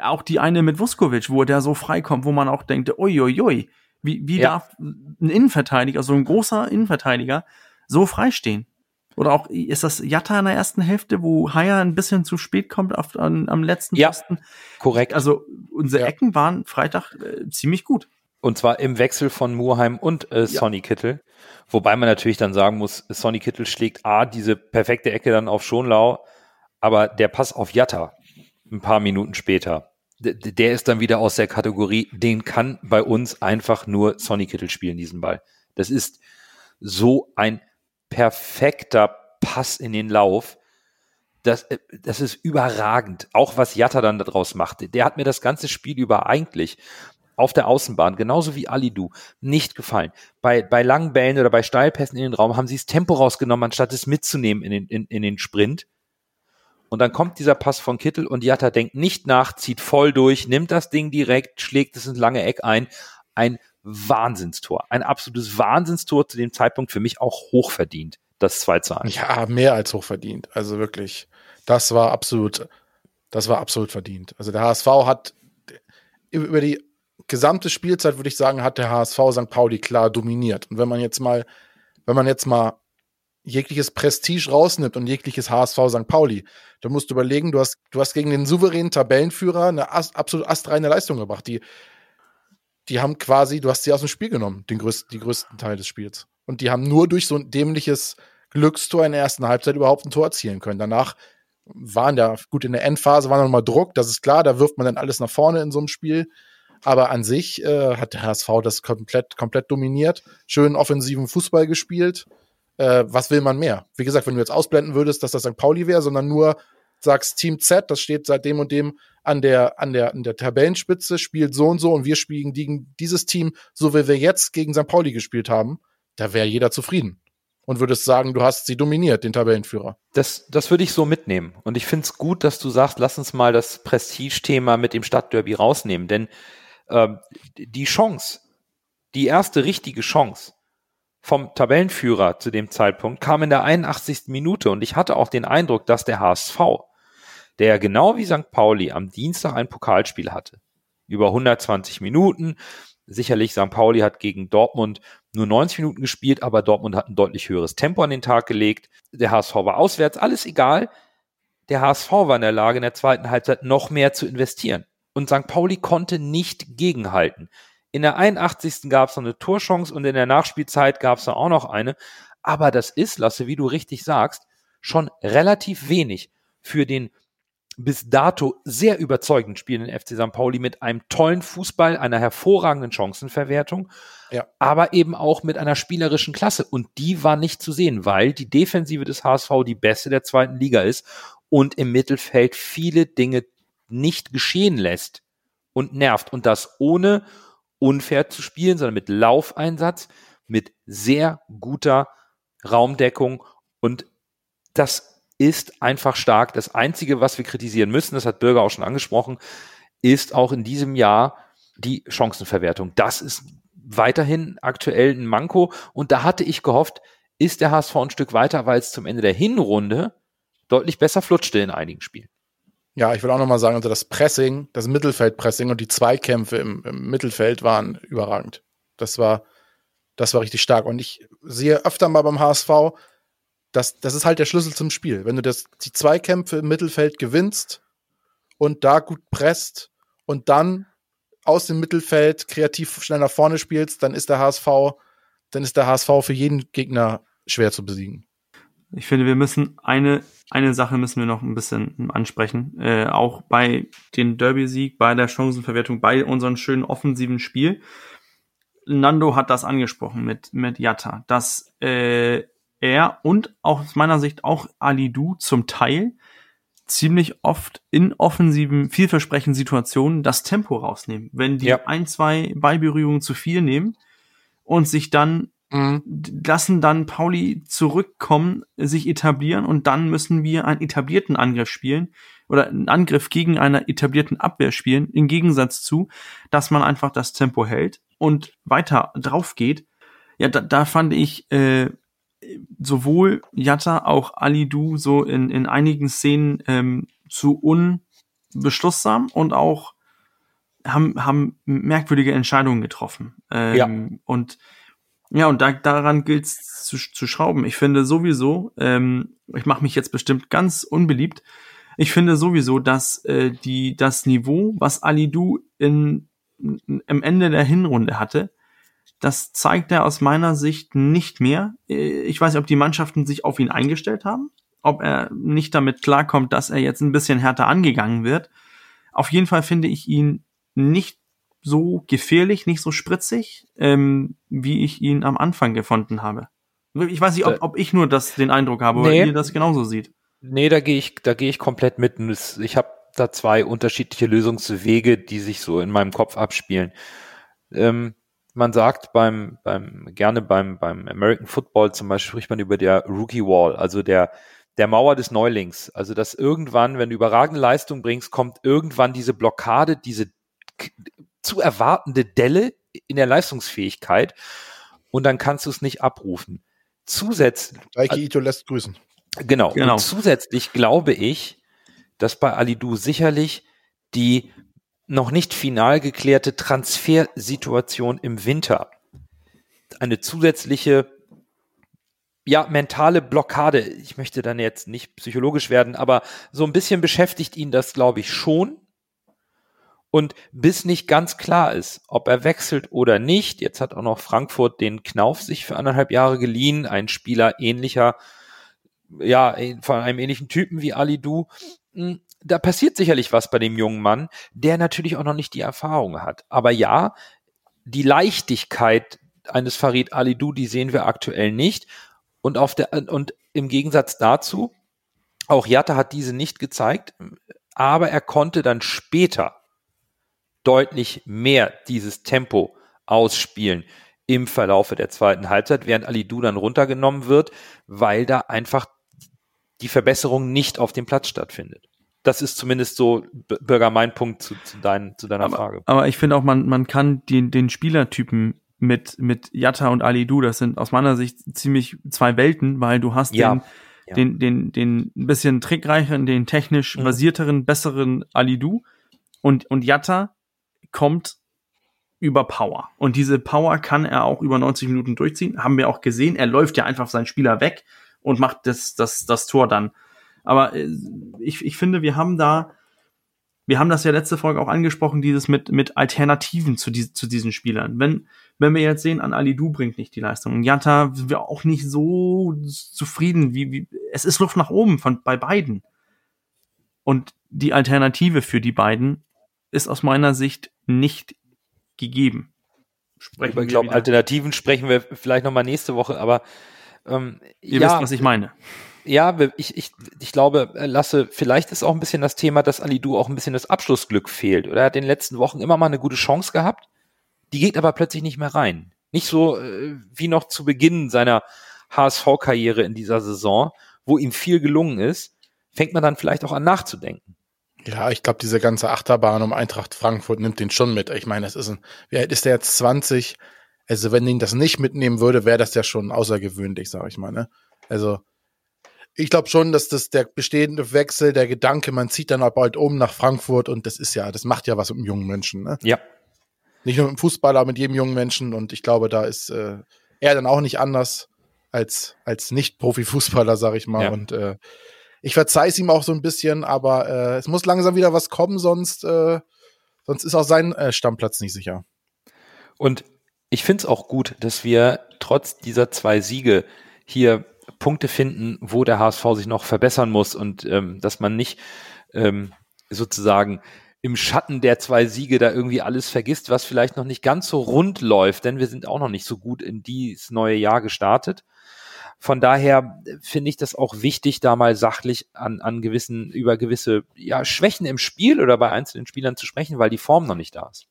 auch die eine mit Vuskovic, wo der so freikommt, wo man auch denkt, uiuiui, wie, wie ja. darf ein Innenverteidiger, so ein großer Innenverteidiger, so freistehen? Oder auch, ist das Jatta in der ersten Hälfte, wo Haya ein bisschen zu spät kommt auf, an, am letzten ja, Posten? korrekt. Also unsere ja. Ecken waren Freitag äh, ziemlich gut. Und zwar im Wechsel von Murheim und äh, Sonny ja. Kittel. Wobei man natürlich dann sagen muss, Sonny Kittel schlägt A, diese perfekte Ecke dann auf Schonlau, aber der Pass auf Jatta ein paar Minuten später, der ist dann wieder aus der Kategorie, den kann bei uns einfach nur Sonny Kittel spielen, diesen Ball. Das ist so ein perfekter Pass in den Lauf. Das, äh, das ist überragend. Auch was Jatta dann daraus macht. Der hat mir das ganze Spiel über eigentlich auf der Außenbahn, genauso wie Alidu, nicht gefallen. Bei, bei langen Bällen oder bei Steilpässen in den Raum haben sie das Tempo rausgenommen, anstatt es mitzunehmen in den, in, in den Sprint. Und dann kommt dieser Pass von Kittel und Jatta denkt nicht nach, zieht voll durch, nimmt das Ding direkt, schlägt es ins lange Eck ein. Ein Wahnsinnstor. Ein absolutes Wahnsinnstor zu dem Zeitpunkt für mich auch hochverdient. Das 2 zu 1. Ja, mehr als hochverdient. Also wirklich. Das war absolut, das war absolut verdient. Also der HSV hat über die gesamte Spielzeit, würde ich sagen, hat der HSV St. Pauli klar dominiert. Und wenn man jetzt mal, wenn man jetzt mal jegliches Prestige rausnimmt und jegliches HSV St. Pauli, dann musst du überlegen, du hast, du hast gegen den souveränen Tabellenführer eine absolut astreine Leistung gebracht. Die, die haben quasi, du hast sie aus dem Spiel genommen, den größten, die größten Teil des Spiels. Und die haben nur durch so ein dämliches Glückstor in der ersten Halbzeit überhaupt ein Tor erzielen können. Danach waren ja, gut, in der Endphase war noch mal Druck, das ist klar, da wirft man dann alles nach vorne in so einem Spiel. Aber an sich äh, hat der HSV das komplett, komplett dominiert. Schönen offensiven Fußball gespielt. Äh, was will man mehr? Wie gesagt, wenn du jetzt ausblenden würdest, dass das St. Pauli wäre, sondern nur sagst Team Z, das steht seit dem und dem an der, an der, an der Tabellenspitze, spielt so und so und wir spielen gegen dieses Team, so wie wir jetzt gegen St. Pauli gespielt haben, da wäre jeder zufrieden. Und würdest sagen, du hast sie dominiert, den Tabellenführer. Das, das würde ich so mitnehmen. Und ich finde es gut, dass du sagst, lass uns mal das Prestige-Thema mit dem Stadtderby rausnehmen. Denn ähm, die Chance, die erste richtige Chance vom Tabellenführer zu dem Zeitpunkt kam in der 81. Minute und ich hatte auch den Eindruck, dass der HSV, der genau wie St. Pauli am Dienstag ein Pokalspiel hatte, über 120 Minuten, sicherlich St. Pauli hat gegen Dortmund nur 90 Minuten gespielt, aber Dortmund hat ein deutlich höheres Tempo an den Tag gelegt. Der HSV war auswärts, alles egal. Der HSV war in der Lage, in der zweiten Halbzeit noch mehr zu investieren und St. Pauli konnte nicht gegenhalten. In der 81. gab es noch eine Torchance und in der Nachspielzeit gab es auch noch eine. Aber das ist, Lasse, wie du richtig sagst, schon relativ wenig für den bis dato sehr überzeugenden spielenden FC St. Pauli mit einem tollen Fußball, einer hervorragenden Chancenverwertung, ja. aber eben auch mit einer spielerischen Klasse. Und die war nicht zu sehen, weil die Defensive des HSV die beste der zweiten Liga ist und im Mittelfeld viele Dinge nicht geschehen lässt und nervt. Und das ohne unfair zu spielen, sondern mit Laufeinsatz, mit sehr guter Raumdeckung. Und das ist einfach stark. Das Einzige, was wir kritisieren müssen, das hat Bürger auch schon angesprochen, ist auch in diesem Jahr die Chancenverwertung. Das ist weiterhin aktuell ein Manko. Und da hatte ich gehofft, ist der HSV ein Stück weiter, weil es zum Ende der Hinrunde deutlich besser flutschte in einigen Spielen. Ja, ich will auch nochmal sagen, also das Pressing, das Mittelfeldpressing und die Zweikämpfe im, im, Mittelfeld waren überragend. Das war, das war richtig stark. Und ich sehe öfter mal beim HSV, dass das ist halt der Schlüssel zum Spiel. Wenn du das, die Zweikämpfe im Mittelfeld gewinnst und da gut presst und dann aus dem Mittelfeld kreativ schnell nach vorne spielst, dann ist der HSV, dann ist der HSV für jeden Gegner schwer zu besiegen. Ich finde, wir müssen eine, eine Sache müssen wir noch ein bisschen ansprechen. Äh, auch bei den Derby-Sieg, bei der Chancenverwertung, bei unserem schönen offensiven Spiel. Nando hat das angesprochen mit, mit Jatta, dass äh, er und auch aus meiner Sicht auch Ali Du zum Teil ziemlich oft in offensiven, vielversprechenden Situationen das Tempo rausnehmen. Wenn die ja. ein, zwei Ballberührungen zu viel nehmen und sich dann mhm. lassen dann Pauli zurückkommen, sich etablieren und dann müssen wir einen etablierten Angriff spielen oder einen Angriff gegen einer etablierten Abwehr spielen, im Gegensatz zu, dass man einfach das Tempo hält und weiter drauf geht. Ja, da, da fand ich, äh, sowohl Jatta, auch Ali Du so in, in einigen Szenen ähm, zu unbeschlussam und auch haben, haben merkwürdige Entscheidungen getroffen. Ähm, ja. Und ja, und da, daran gilt es zu, zu schrauben. Ich finde sowieso, ähm, ich mache mich jetzt bestimmt ganz unbeliebt, ich finde sowieso, dass äh, die das Niveau, was Ali Du in, am Ende der Hinrunde hatte, das zeigt er aus meiner Sicht nicht mehr. Ich weiß nicht, ob die Mannschaften sich auf ihn eingestellt haben, ob er nicht damit klarkommt, dass er jetzt ein bisschen härter angegangen wird. Auf jeden Fall finde ich ihn nicht so gefährlich, nicht so spritzig, ähm, wie ich ihn am Anfang gefunden habe. Ich weiß nicht, ob, ob ich nur das den Eindruck habe nee. oder ihr das genauso sieht. Nee, da gehe ich, da gehe ich komplett mit. Ich habe da zwei unterschiedliche Lösungswege, die sich so in meinem Kopf abspielen. Ähm, man sagt beim, beim, gerne beim, beim American Football zum Beispiel spricht man über der Rookie Wall, also der, der Mauer des Neulings. Also, dass irgendwann, wenn du überragende Leistung bringst, kommt irgendwann diese Blockade, diese zu erwartende Delle in der Leistungsfähigkeit und dann kannst du es nicht abrufen. Zusätzlich. Reiki Ito lässt grüßen. Genau. genau. Und zusätzlich glaube ich, dass bei Alidu sicherlich die noch nicht final geklärte Transfersituation im Winter eine zusätzliche ja, mentale Blockade. Ich möchte dann jetzt nicht psychologisch werden, aber so ein bisschen beschäftigt ihn das, glaube ich, schon. Und bis nicht ganz klar ist, ob er wechselt oder nicht, jetzt hat auch noch Frankfurt den Knauf sich für anderthalb Jahre geliehen, ein Spieler ähnlicher, ja, von einem ähnlichen Typen wie Ali Du. Da passiert sicherlich was bei dem jungen Mann, der natürlich auch noch nicht die Erfahrung hat. Aber ja, die Leichtigkeit eines Farid Alidou, die sehen wir aktuell nicht. Und auf der, und im Gegensatz dazu, auch Jatta hat diese nicht gezeigt, aber er konnte dann später deutlich mehr dieses Tempo ausspielen im Verlaufe der zweiten Halbzeit, während Alidou dann runtergenommen wird, weil da einfach die Verbesserung nicht auf dem Platz stattfindet das ist zumindest so, Bürger, mein Punkt zu, zu, dein, zu deiner aber, Frage. Aber ich finde auch, man, man kann den, den Spielertypen mit, mit Jatta und Ali Du, das sind aus meiner Sicht ziemlich zwei Welten, weil du hast ja. den, ja. den, den, den ein bisschen trickreicheren, den technisch mhm. basierteren, besseren Ali Du und, und Jatta kommt über Power. Und diese Power kann er auch über 90 Minuten durchziehen. Haben wir auch gesehen. Er läuft ja einfach seinen Spieler weg und macht das, das, das Tor dann. Aber äh, ich, ich finde, wir haben da, wir haben das ja letzte Folge auch angesprochen, dieses mit, mit Alternativen zu, die, zu diesen Spielern. Wenn, wenn wir jetzt sehen, an Ali Du bringt nicht die Leistung. Und Jatta sind wir auch nicht so zufrieden, wie, wie, es ist Luft nach oben von, bei beiden. Und die Alternative für die beiden ist aus meiner Sicht nicht gegeben. Sprechen ich glaube, Alternativen sprechen wir vielleicht nochmal nächste Woche, aber ähm, Ihr ja, wisst, was ich meine ja, ich, ich, ich glaube, äh, Lasse, vielleicht ist auch ein bisschen das Thema, dass Alidu auch ein bisschen das Abschlussglück fehlt. Oder er hat in den letzten Wochen immer mal eine gute Chance gehabt, die geht aber plötzlich nicht mehr rein. Nicht so äh, wie noch zu Beginn seiner HSV-Karriere in dieser Saison, wo ihm viel gelungen ist, fängt man dann vielleicht auch an nachzudenken. Ja, ich glaube, diese ganze Achterbahn um Eintracht Frankfurt nimmt den schon mit. Ich meine, das ist ein, wie alt ist der jetzt 20? Also, wenn ihn das nicht mitnehmen würde, wäre das ja schon außergewöhnlich, sag ich mal, ne? Also, ich glaube schon, dass das der bestehende Wechsel, der Gedanke, man zieht dann bald um nach Frankfurt und das ist ja, das macht ja was mit einem jungen Menschen, ne? Ja. Nicht nur mit dem Fußballer, mit jedem jungen Menschen und ich glaube, da ist äh, er dann auch nicht anders als, als Nicht-Profi-Fußballer, sag ich mal. Ja. Und äh, ich verzeih's ihm auch so ein bisschen, aber äh, es muss langsam wieder was kommen, sonst, äh, sonst ist auch sein äh, Stammplatz nicht sicher. Und ich finde es auch gut, dass wir trotz dieser zwei Siege hier Punkte finden, wo der HSV sich noch verbessern muss und ähm, dass man nicht ähm, sozusagen im Schatten der zwei Siege da irgendwie alles vergisst, was vielleicht noch nicht ganz so rund läuft, denn wir sind auch noch nicht so gut in dieses neue Jahr gestartet. Von daher finde ich das auch wichtig, da mal sachlich an, an gewissen, über gewisse ja, Schwächen im Spiel oder bei einzelnen Spielern zu sprechen, weil die Form noch nicht da ist.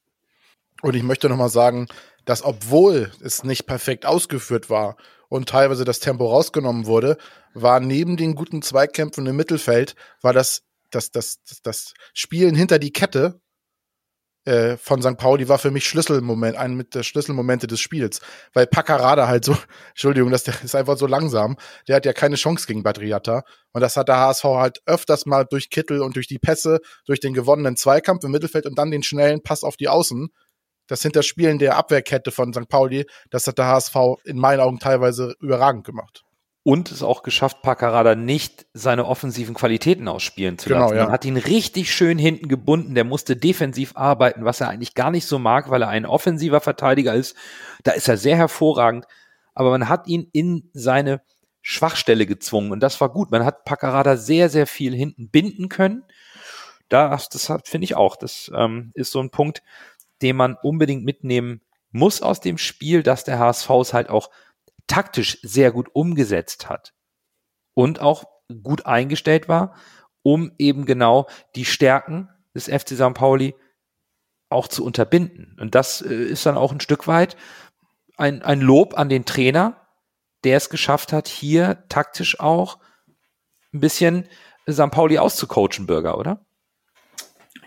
Und ich möchte nochmal sagen, dass obwohl es nicht perfekt ausgeführt war und teilweise das Tempo rausgenommen wurde, war neben den guten Zweikämpfen im Mittelfeld, war das, das, das, das, das Spielen hinter die Kette äh, von St. Pauli war für mich Schlüsselmoment, ein mit der Schlüsselmomente des Spiels. Weil Paccarada halt so, Entschuldigung, das ist einfach so langsam. Der hat ja keine Chance gegen Badriata. Und das hat der HSV halt öfters mal durch Kittel und durch die Pässe, durch den gewonnenen Zweikampf im Mittelfeld und dann den schnellen Pass auf die Außen. Das Hinterspielen der Abwehrkette von St. Pauli, das hat der HSV in meinen Augen teilweise überragend gemacht. Und es auch geschafft, Paccarada nicht seine offensiven Qualitäten ausspielen zu Genau, lassen. ja. Man hat ihn richtig schön hinten gebunden. Der musste defensiv arbeiten, was er eigentlich gar nicht so mag, weil er ein offensiver Verteidiger ist. Da ist er sehr hervorragend. Aber man hat ihn in seine Schwachstelle gezwungen. Und das war gut. Man hat Paccarada sehr, sehr viel hinten binden können. Das, das finde ich auch. Das ähm, ist so ein Punkt, den man unbedingt mitnehmen muss aus dem Spiel, dass der HSV es halt auch taktisch sehr gut umgesetzt hat und auch gut eingestellt war, um eben genau die Stärken des FC St. Pauli auch zu unterbinden. Und das äh, ist dann auch ein Stück weit ein, ein Lob an den Trainer, der es geschafft hat, hier taktisch auch ein bisschen St. Pauli auszucoachen, Bürger, oder?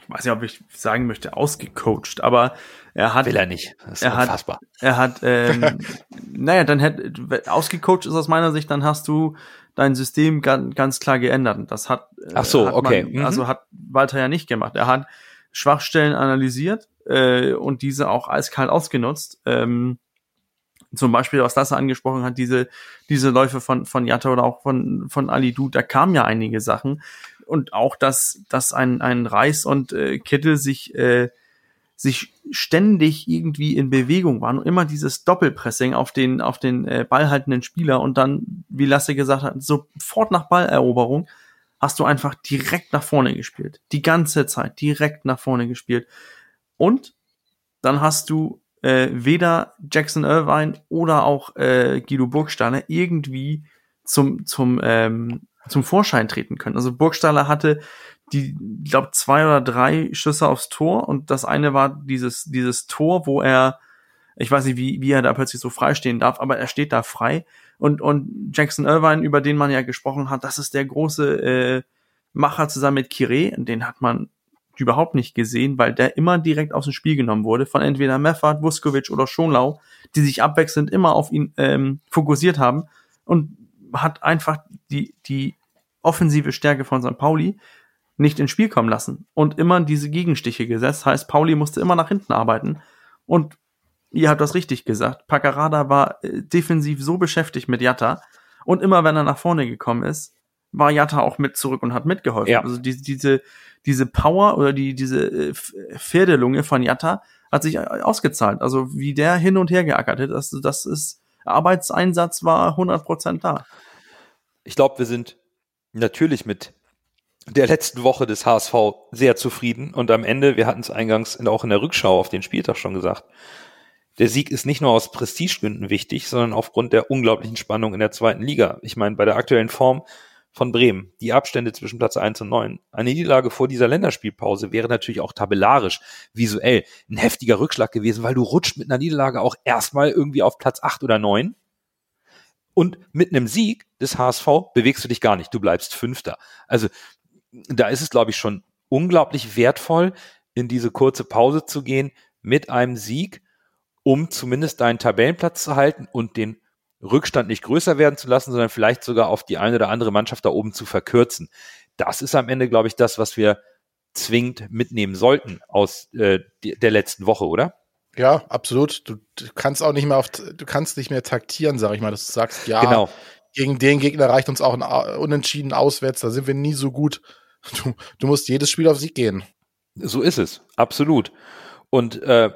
Ich weiß nicht, ob ich sagen möchte, ausgecoacht, aber er hat Will er nicht. Das ist Er hat- unfassbar. Er hat, ähm, naja, dann hätte, ausgecoacht ist aus meiner Sicht, dann hast du dein System ganz, ganz klar geändert. Und das hat, äh, Ach so, hat okay. Man, Mhm. Also hat Walter ja nicht gemacht. Er hat Schwachstellen analysiert äh, und diese auch eiskalt ausgenutzt. Ähm, zum Beispiel, was das angesprochen hat, diese, diese Läufe von, von Jatta oder auch von, von Ali Du, da kamen ja einige Sachen. Und auch, dass, dass ein, ein Reis und äh, Kittel sich, äh, sich ständig irgendwie in Bewegung waren und immer dieses Doppelpressing auf den, auf den äh, ballhaltenden Spieler und dann, wie Lasse gesagt hat, sofort nach Balleroberung hast du einfach direkt nach vorne gespielt. Die ganze Zeit direkt nach vorne gespielt. Und dann hast du äh, weder Jackson Irvine oder auch äh, Guido Burgstaller irgendwie zum, zum, ähm, zum Vorschein treten können. Also Burgstaller hatte die, glaube, zwei oder drei Schüsse aufs Tor und das eine war dieses, dieses Tor, wo er, ich weiß nicht, wie, wie er da plötzlich so frei stehen darf, aber er steht da frei und, und Jackson Irvine, über den man ja gesprochen hat, das ist der große äh, Macher zusammen mit Kire, den hat man überhaupt nicht gesehen, weil der immer direkt aus dem Spiel genommen wurde von entweder Meffert, Vuskovic oder Schonlau, die sich abwechselnd immer auf ihn ähm, fokussiert haben und hat einfach die, die offensive Stärke von St. Pauli nicht ins Spiel kommen lassen und immer diese Gegenstiche gesetzt. Heißt, Pauli musste immer nach hinten arbeiten und ihr habt das richtig gesagt. Paccarada war äh, defensiv so beschäftigt mit Jatta und immer wenn er nach vorne gekommen ist, war Jatta auch mit zurück und hat mitgeholfen. Ja. Also die, diese, diese Power oder die, diese äh, Pferdelunge von Jatta hat sich äh, ausgezahlt. Also wie der hin und her geackert hat, das, das ist, Arbeitseinsatz war 100% da. Ich glaube, wir sind natürlich mit der letzten Woche des HSV sehr zufrieden und am Ende, wir hatten es eingangs in- auch in der Rückschau auf den Spieltag schon gesagt, der Sieg ist nicht nur aus Prestigegründen wichtig, sondern aufgrund der unglaublichen Spannung in der zweiten Liga. Ich meine, bei der aktuellen Form von Bremen, die Abstände zwischen Platz 1 und 9, eine Niederlage vor dieser Länderspielpause wäre natürlich auch tabellarisch, visuell ein heftiger Rückschlag gewesen, weil du rutscht mit einer Niederlage auch erstmal irgendwie auf Platz 8 oder 9 Und mit einem Sieg des HSV bewegst du dich gar nicht. Du bleibst Fünfter. Also da ist es, glaube ich, schon unglaublich wertvoll, in diese kurze Pause zu gehen mit einem Sieg, um zumindest deinen Tabellenplatz zu halten und den Rückstand nicht größer werden zu lassen, sondern vielleicht sogar auf die eine oder andere Mannschaft da oben zu verkürzen. Das ist am Ende, glaube ich, das, was wir zwingend mitnehmen sollten aus äh, der letzten Woche, oder? Ja, absolut. Du, du, kannst auch nicht mehr auf, du kannst nicht mehr taktieren, sag ich mal, dass du sagst, ja, genau. gegen den Gegner reicht uns auch ein Unentschieden auswärts, da sind wir nie so gut. Du, du musst jedes Spiel auf Sieg gehen. So ist es, absolut. Und äh,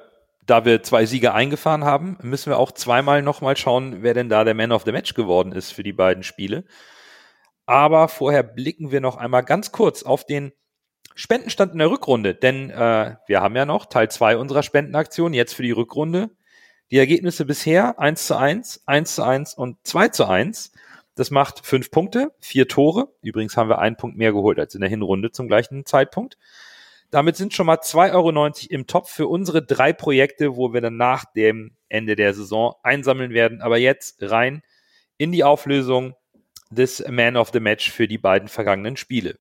da wir zwei Siege eingefahren haben, müssen wir auch zweimal nochmal schauen, wer denn da der Man of the Match geworden ist für die beiden Spiele. Aber vorher blicken wir noch einmal ganz kurz auf den Spendenstand in der Rückrunde, denn äh, wir haben ja noch Teil 2 unserer Spendenaktion jetzt für die Rückrunde. Die Ergebnisse bisher 1 zu 1, 1 zu 1 und 2 zu 1. Das macht fünf Punkte, vier Tore. Übrigens haben wir einen Punkt mehr geholt als in der Hinrunde zum gleichen Zeitpunkt. Damit sind schon mal 2,90 Euro im Topf für unsere drei Projekte, wo wir dann nach dem Ende der Saison einsammeln werden. Aber jetzt rein in die Auflösung des Man of the Match für die beiden vergangenen Spiele.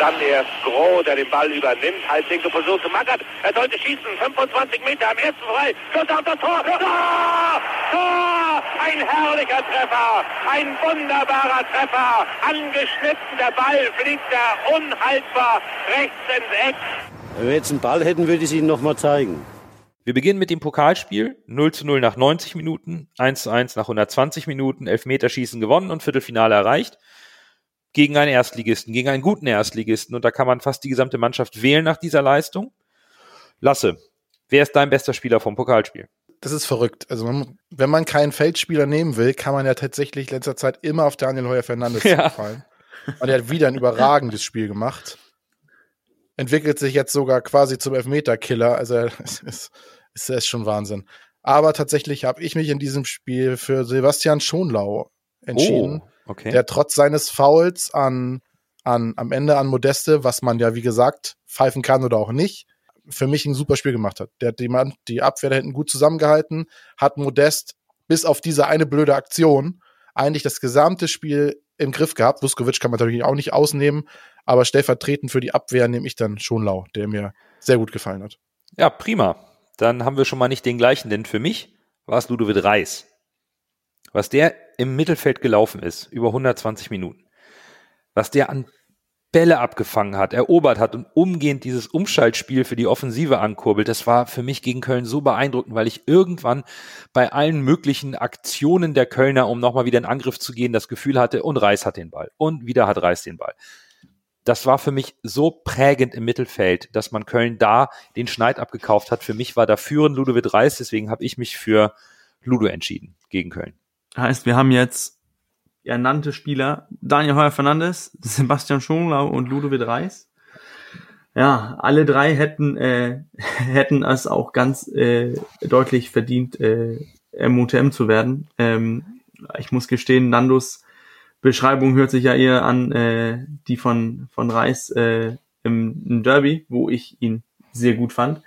Dann erst Groh, der den Ball übernimmt, halblinke Position zu Mackert. Er sollte schießen, 25 Meter am ersten frei. Schuss auf das Tor. Tor! Tor! Ein herrlicher Treffer, ein wunderbarer Treffer. Angeschnitten, der Ball fliegt da unhaltbar rechts ins Eck. Wenn wir jetzt einen Ball hätten, würde ich es Ihnen nochmal zeigen. Wir beginnen mit dem Pokalspiel. 0 zu 0 nach 90 Minuten, 1 zu 1 nach 120 Minuten, Elfmeterschießen gewonnen und Viertelfinale erreicht gegen einen Erstligisten, gegen einen guten Erstligisten. Und da kann man fast die gesamte Mannschaft wählen nach dieser Leistung. Lasse, wer ist dein bester Spieler vom Pokalspiel? Das ist verrückt. Also, man, wenn man keinen Feldspieler nehmen will, kann man ja tatsächlich in letzter Zeit immer auf Daniel Heuer Fernandes ja. fallen. Und er hat wieder ein überragendes Spiel gemacht. Entwickelt sich jetzt sogar quasi zum Elfmeter-Killer. Also, es ist, es ist schon Wahnsinn. Aber tatsächlich habe ich mich in diesem Spiel für Sebastian Schonlau entschieden. Oh. Okay. Der trotz seines Fouls an, an, am Ende an Modeste, was man ja wie gesagt pfeifen kann oder auch nicht, für mich ein super Spiel gemacht hat. Der hat die, die Abwehr da hinten gut zusammengehalten, hat Modest bis auf diese eine blöde Aktion eigentlich das gesamte Spiel im Griff gehabt. Vuskovic kann man natürlich auch nicht ausnehmen, aber stellvertretend für die Abwehr nehme ich dann schon Lau, der mir sehr gut gefallen hat. Ja, prima. Dann haben wir schon mal nicht den gleichen, denn für mich war es Ludovic Reis. Was der im Mittelfeld gelaufen ist, über 120 Minuten, was der an Bälle abgefangen hat, erobert hat und umgehend dieses Umschaltspiel für die Offensive ankurbelt, das war für mich gegen Köln so beeindruckend, weil ich irgendwann bei allen möglichen Aktionen der Kölner, um nochmal wieder in Angriff zu gehen, das Gefühl hatte, und Reis hat den Ball. Und wieder hat Reis den Ball. Das war für mich so prägend im Mittelfeld, dass man Köln da den Schneid abgekauft hat. Für mich war da führend Ludovic Reis, deswegen habe ich mich für Ludo entschieden gegen Köln. Heißt, wir haben jetzt ernannte Spieler Daniel Heuer Fernandes, Sebastian Schonlau und Ludovic Reis. Ja, alle drei hätten äh, hätten es auch ganz äh, deutlich verdient, äh, MUTM zu werden. Ähm, ich muss gestehen, Nandos Beschreibung hört sich ja eher an äh, die von von Reis äh, im, im Derby, wo ich ihn sehr gut fand.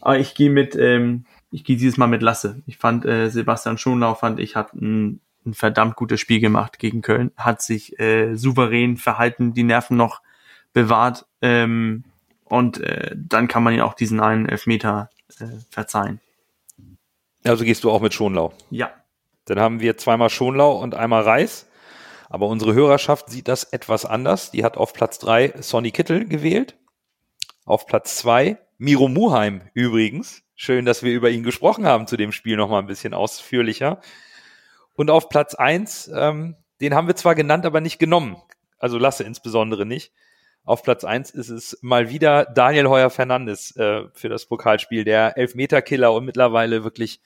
Aber ich gehe mit ähm, ich gehe dieses Mal mit Lasse. Ich fand äh, Sebastian Schonlau fand ich hat ein, ein verdammt gutes Spiel gemacht gegen Köln, hat sich äh, souverän verhalten, die Nerven noch bewahrt ähm, und äh, dann kann man ihn auch diesen einen Elfmeter äh, verzeihen. Also gehst du auch mit Schonlau? Ja. Dann haben wir zweimal Schonlau und einmal Reis. Aber unsere Hörerschaft sieht das etwas anders. Die hat auf Platz drei Sonny Kittel gewählt. Auf Platz zwei Miro Muheim übrigens. Schön, dass wir über ihn gesprochen haben zu dem Spiel nochmal ein bisschen ausführlicher. Und auf Platz eins, ähm, den haben wir zwar genannt, aber nicht genommen. Also Lasse insbesondere nicht. Auf Platz eins ist es mal wieder Daniel Heuer Fernandes äh, für das Pokalspiel, der Elfmeterkiller und mittlerweile wirklich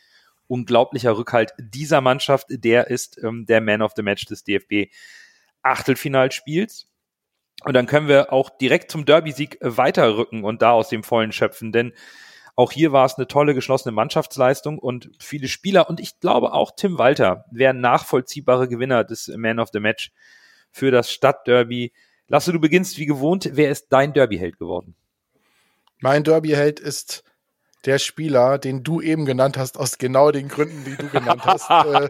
unglaublicher Rückhalt dieser Mannschaft. Der ist ähm, der Man of the Match des DFB Achtelfinalspiels. Und dann können wir auch direkt zum Derby-Sieg weiterrücken und da aus dem Vollen schöpfen, denn auch hier war es eine tolle geschlossene Mannschaftsleistung und viele Spieler und ich glaube auch Tim Walter wären nachvollziehbare Gewinner des Man of the Match für das Stadtderby. Lasse, du beginnst wie gewohnt. Wer ist dein Derbyheld geworden? Mein Derbyheld ist der Spieler, den du eben genannt hast, aus genau den Gründen, die du genannt hast, äh,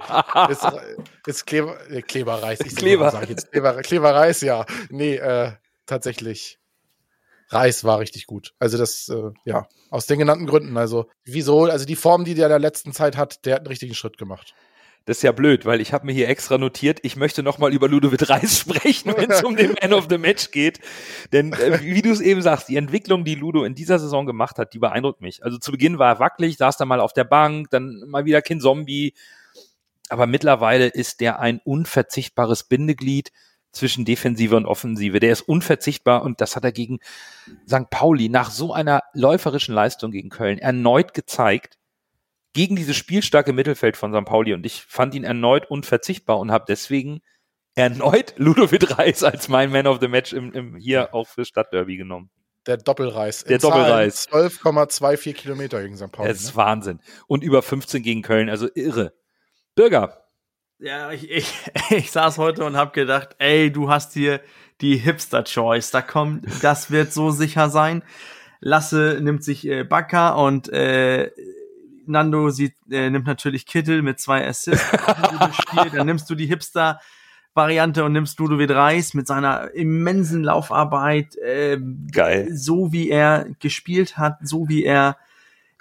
ist, ist Kleber, äh, Kleberreis. Ich Kleber. Sag ich jetzt. Kleber, Kleberreis, ja. Nee, äh, tatsächlich. Reis war richtig gut. Also das, äh, ja, aus den genannten Gründen. Also wieso, also die Form, die der in der letzten Zeit hat, der hat einen richtigen Schritt gemacht. Das ist ja blöd, weil ich habe mir hier extra notiert, ich möchte nochmal über Ludovic Reis sprechen, wenn es um den Man of the Match geht. Denn äh, wie du es eben sagst, die Entwicklung, die Ludo in dieser Saison gemacht hat, die beeindruckt mich. Also zu Beginn war er wackelig, saß da mal auf der Bank, dann mal wieder kein Zombie. Aber mittlerweile ist der ein unverzichtbares Bindeglied zwischen Defensive und Offensive. Der ist unverzichtbar und das hat er gegen St. Pauli nach so einer läuferischen Leistung gegen Köln erneut gezeigt gegen dieses spielstarke Mittelfeld von St. Pauli und ich fand ihn erneut unverzichtbar und habe deswegen erneut Ludovic Reis als mein Man of the Match im, im hier auch für Stadtderby genommen. Der Doppelreis. Der Doppelreis. 12,24 Kilometer gegen St. Pauli. Das ist ne? Wahnsinn. Und über 15 gegen Köln, also irre. Bürger. Ja, ich, ich, ich saß heute und habe gedacht, ey, du hast hier die Hipster-Choice. Da kommt, das wird so sicher sein. Lasse nimmt sich äh, Bakker und äh, Nando sieht, äh, nimmt natürlich Kittel mit zwei Assists. Dann nimmst du die Hipster Variante und nimmst Ludovic Reis mit seiner immensen Laufarbeit. Äh, Geil. So wie er gespielt hat, so wie er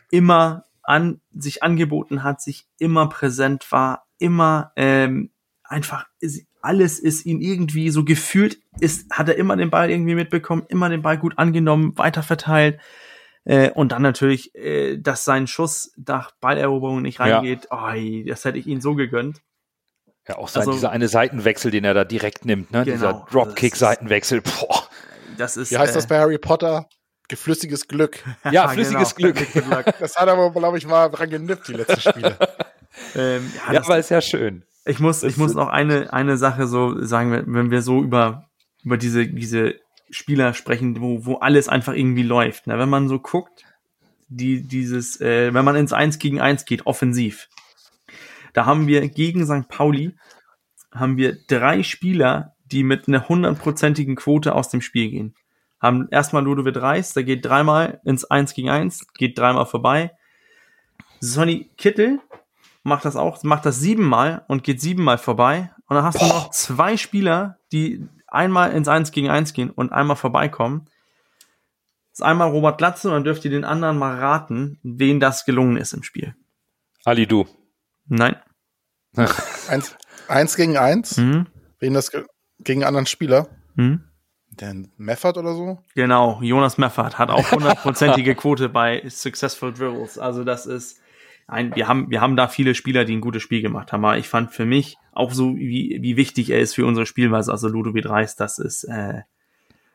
immer an sich angeboten hat, sich immer präsent war, immer ähm, einfach alles ist ihm irgendwie so gefühlt ist, hat er immer den Ball irgendwie mitbekommen, immer den Ball gut angenommen, weiterverteilt. Äh, und dann natürlich, äh, dass sein Schuss nach Balleroberung nicht reingeht. Ja. Oh, das hätte ich ihm so gegönnt. Ja, auch sein, also, dieser eine Seitenwechsel, den er da direkt nimmt, ne? Genau, dieser Dropkick-Seitenwechsel. Boah. Das ist, Wie heißt das äh, bei Harry Potter? Geflüssiges Glück. Ja, flüssiges genau. Glück. das hat er, glaube ich, mal dran genippt, die letzten Spiele. ähm, ja, ja aber ist ja schön. Ich muss, das ich muss noch eine, eine Sache so sagen, wenn wir so über, über diese, diese Spieler sprechen, wo, wo alles einfach irgendwie läuft. Ne? Wenn man so guckt, die, dieses, äh, wenn man ins Eins gegen Eins geht, offensiv, da haben wir gegen St. Pauli, haben wir drei Spieler, die mit einer hundertprozentigen Quote aus dem Spiel gehen. Haben erstmal Ludovic Reis, der geht dreimal ins Eins gegen Eins, geht dreimal vorbei. Sonny Kittel macht das auch, macht das siebenmal und geht siebenmal vorbei. Und dann hast Boah. du noch zwei Spieler, die einmal ins Eins gegen Eins gehen und einmal vorbeikommen. Das ist einmal Robert Glatze und dann dürft ihr den anderen mal raten, wen das gelungen ist im Spiel. Ali, du. Nein. eins, eins gegen eins? Mhm. Wen das gegen einen anderen Spieler? Mhm. Den Meffert oder so? Genau, Jonas Meffert hat auch hundertprozentige Quote bei Successful Dribbles. Also das ist ein, wir haben, wir haben da viele Spieler, die ein gutes Spiel gemacht haben. Aber ich fand für mich auch so, wie, wie wichtig er ist für unsere Spielweise, also Ludovic Reis, das ist, äh,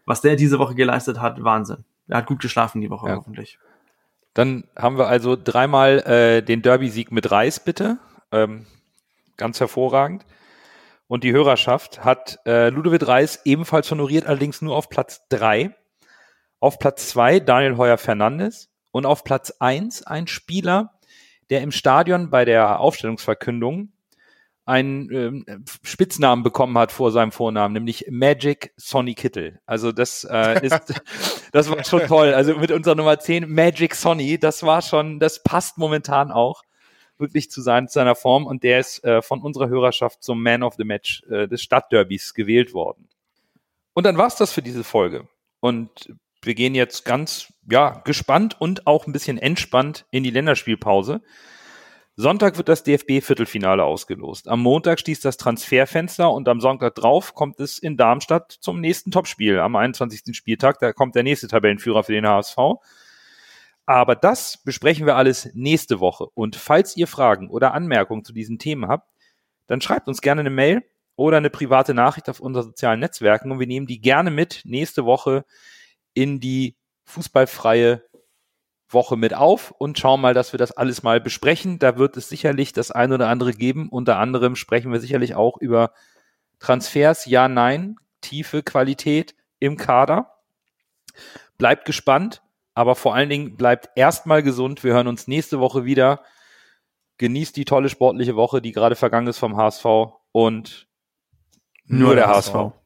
was der diese Woche geleistet hat, Wahnsinn. Er hat gut geschlafen die Woche, ja. hoffentlich. Dann haben wir also dreimal äh, den Derby-Sieg mit Reis, bitte. Ähm, ganz hervorragend. Und die Hörerschaft hat äh, Ludovic Reis ebenfalls honoriert, allerdings nur auf Platz drei. Auf Platz zwei Daniel Heuer Fernandes und auf Platz eins ein Spieler, der im Stadion bei der Aufstellungsverkündung einen äh, Spitznamen bekommen hat vor seinem Vornamen, nämlich Magic Sonny Kittel. Also das äh, ist, das war schon toll. Also mit unserer Nummer 10 Magic Sonny, das war schon, das passt momentan auch wirklich zu, sein, seiner Form und der ist äh, von unserer Hörerschaft zum Man of the Match äh, des Stadtderbys gewählt worden. Und dann war's das für diese Folge. Und wir gehen jetzt ganz, ja, gespannt und auch ein bisschen entspannt in die Länderspielpause. Sonntag wird das DFB-Viertelfinale ausgelost. Am Montag schließt das Transferfenster und am Sonntag drauf kommt es in Darmstadt zum nächsten Topspiel am 21. Spieltag. Da kommt der nächste Tabellenführer für den HSV. Aber das besprechen wir alles nächste Woche. Und falls ihr Fragen oder Anmerkungen zu diesen Themen habt, dann schreibt uns gerne eine Mail oder eine private Nachricht auf unseren sozialen Netzwerken und wir nehmen die gerne mit nächste Woche in die fußballfreie Woche mit auf und schauen mal, dass wir das alles mal besprechen. Da wird es sicherlich das eine oder andere geben. Unter anderem sprechen wir sicherlich auch über Transfers, ja, nein, tiefe Qualität im Kader. Bleibt gespannt, aber vor allen Dingen bleibt erstmal gesund. Wir hören uns nächste Woche wieder. Genießt die tolle sportliche Woche, die gerade vergangen ist vom HSV und nur, nur der HSV. HSV.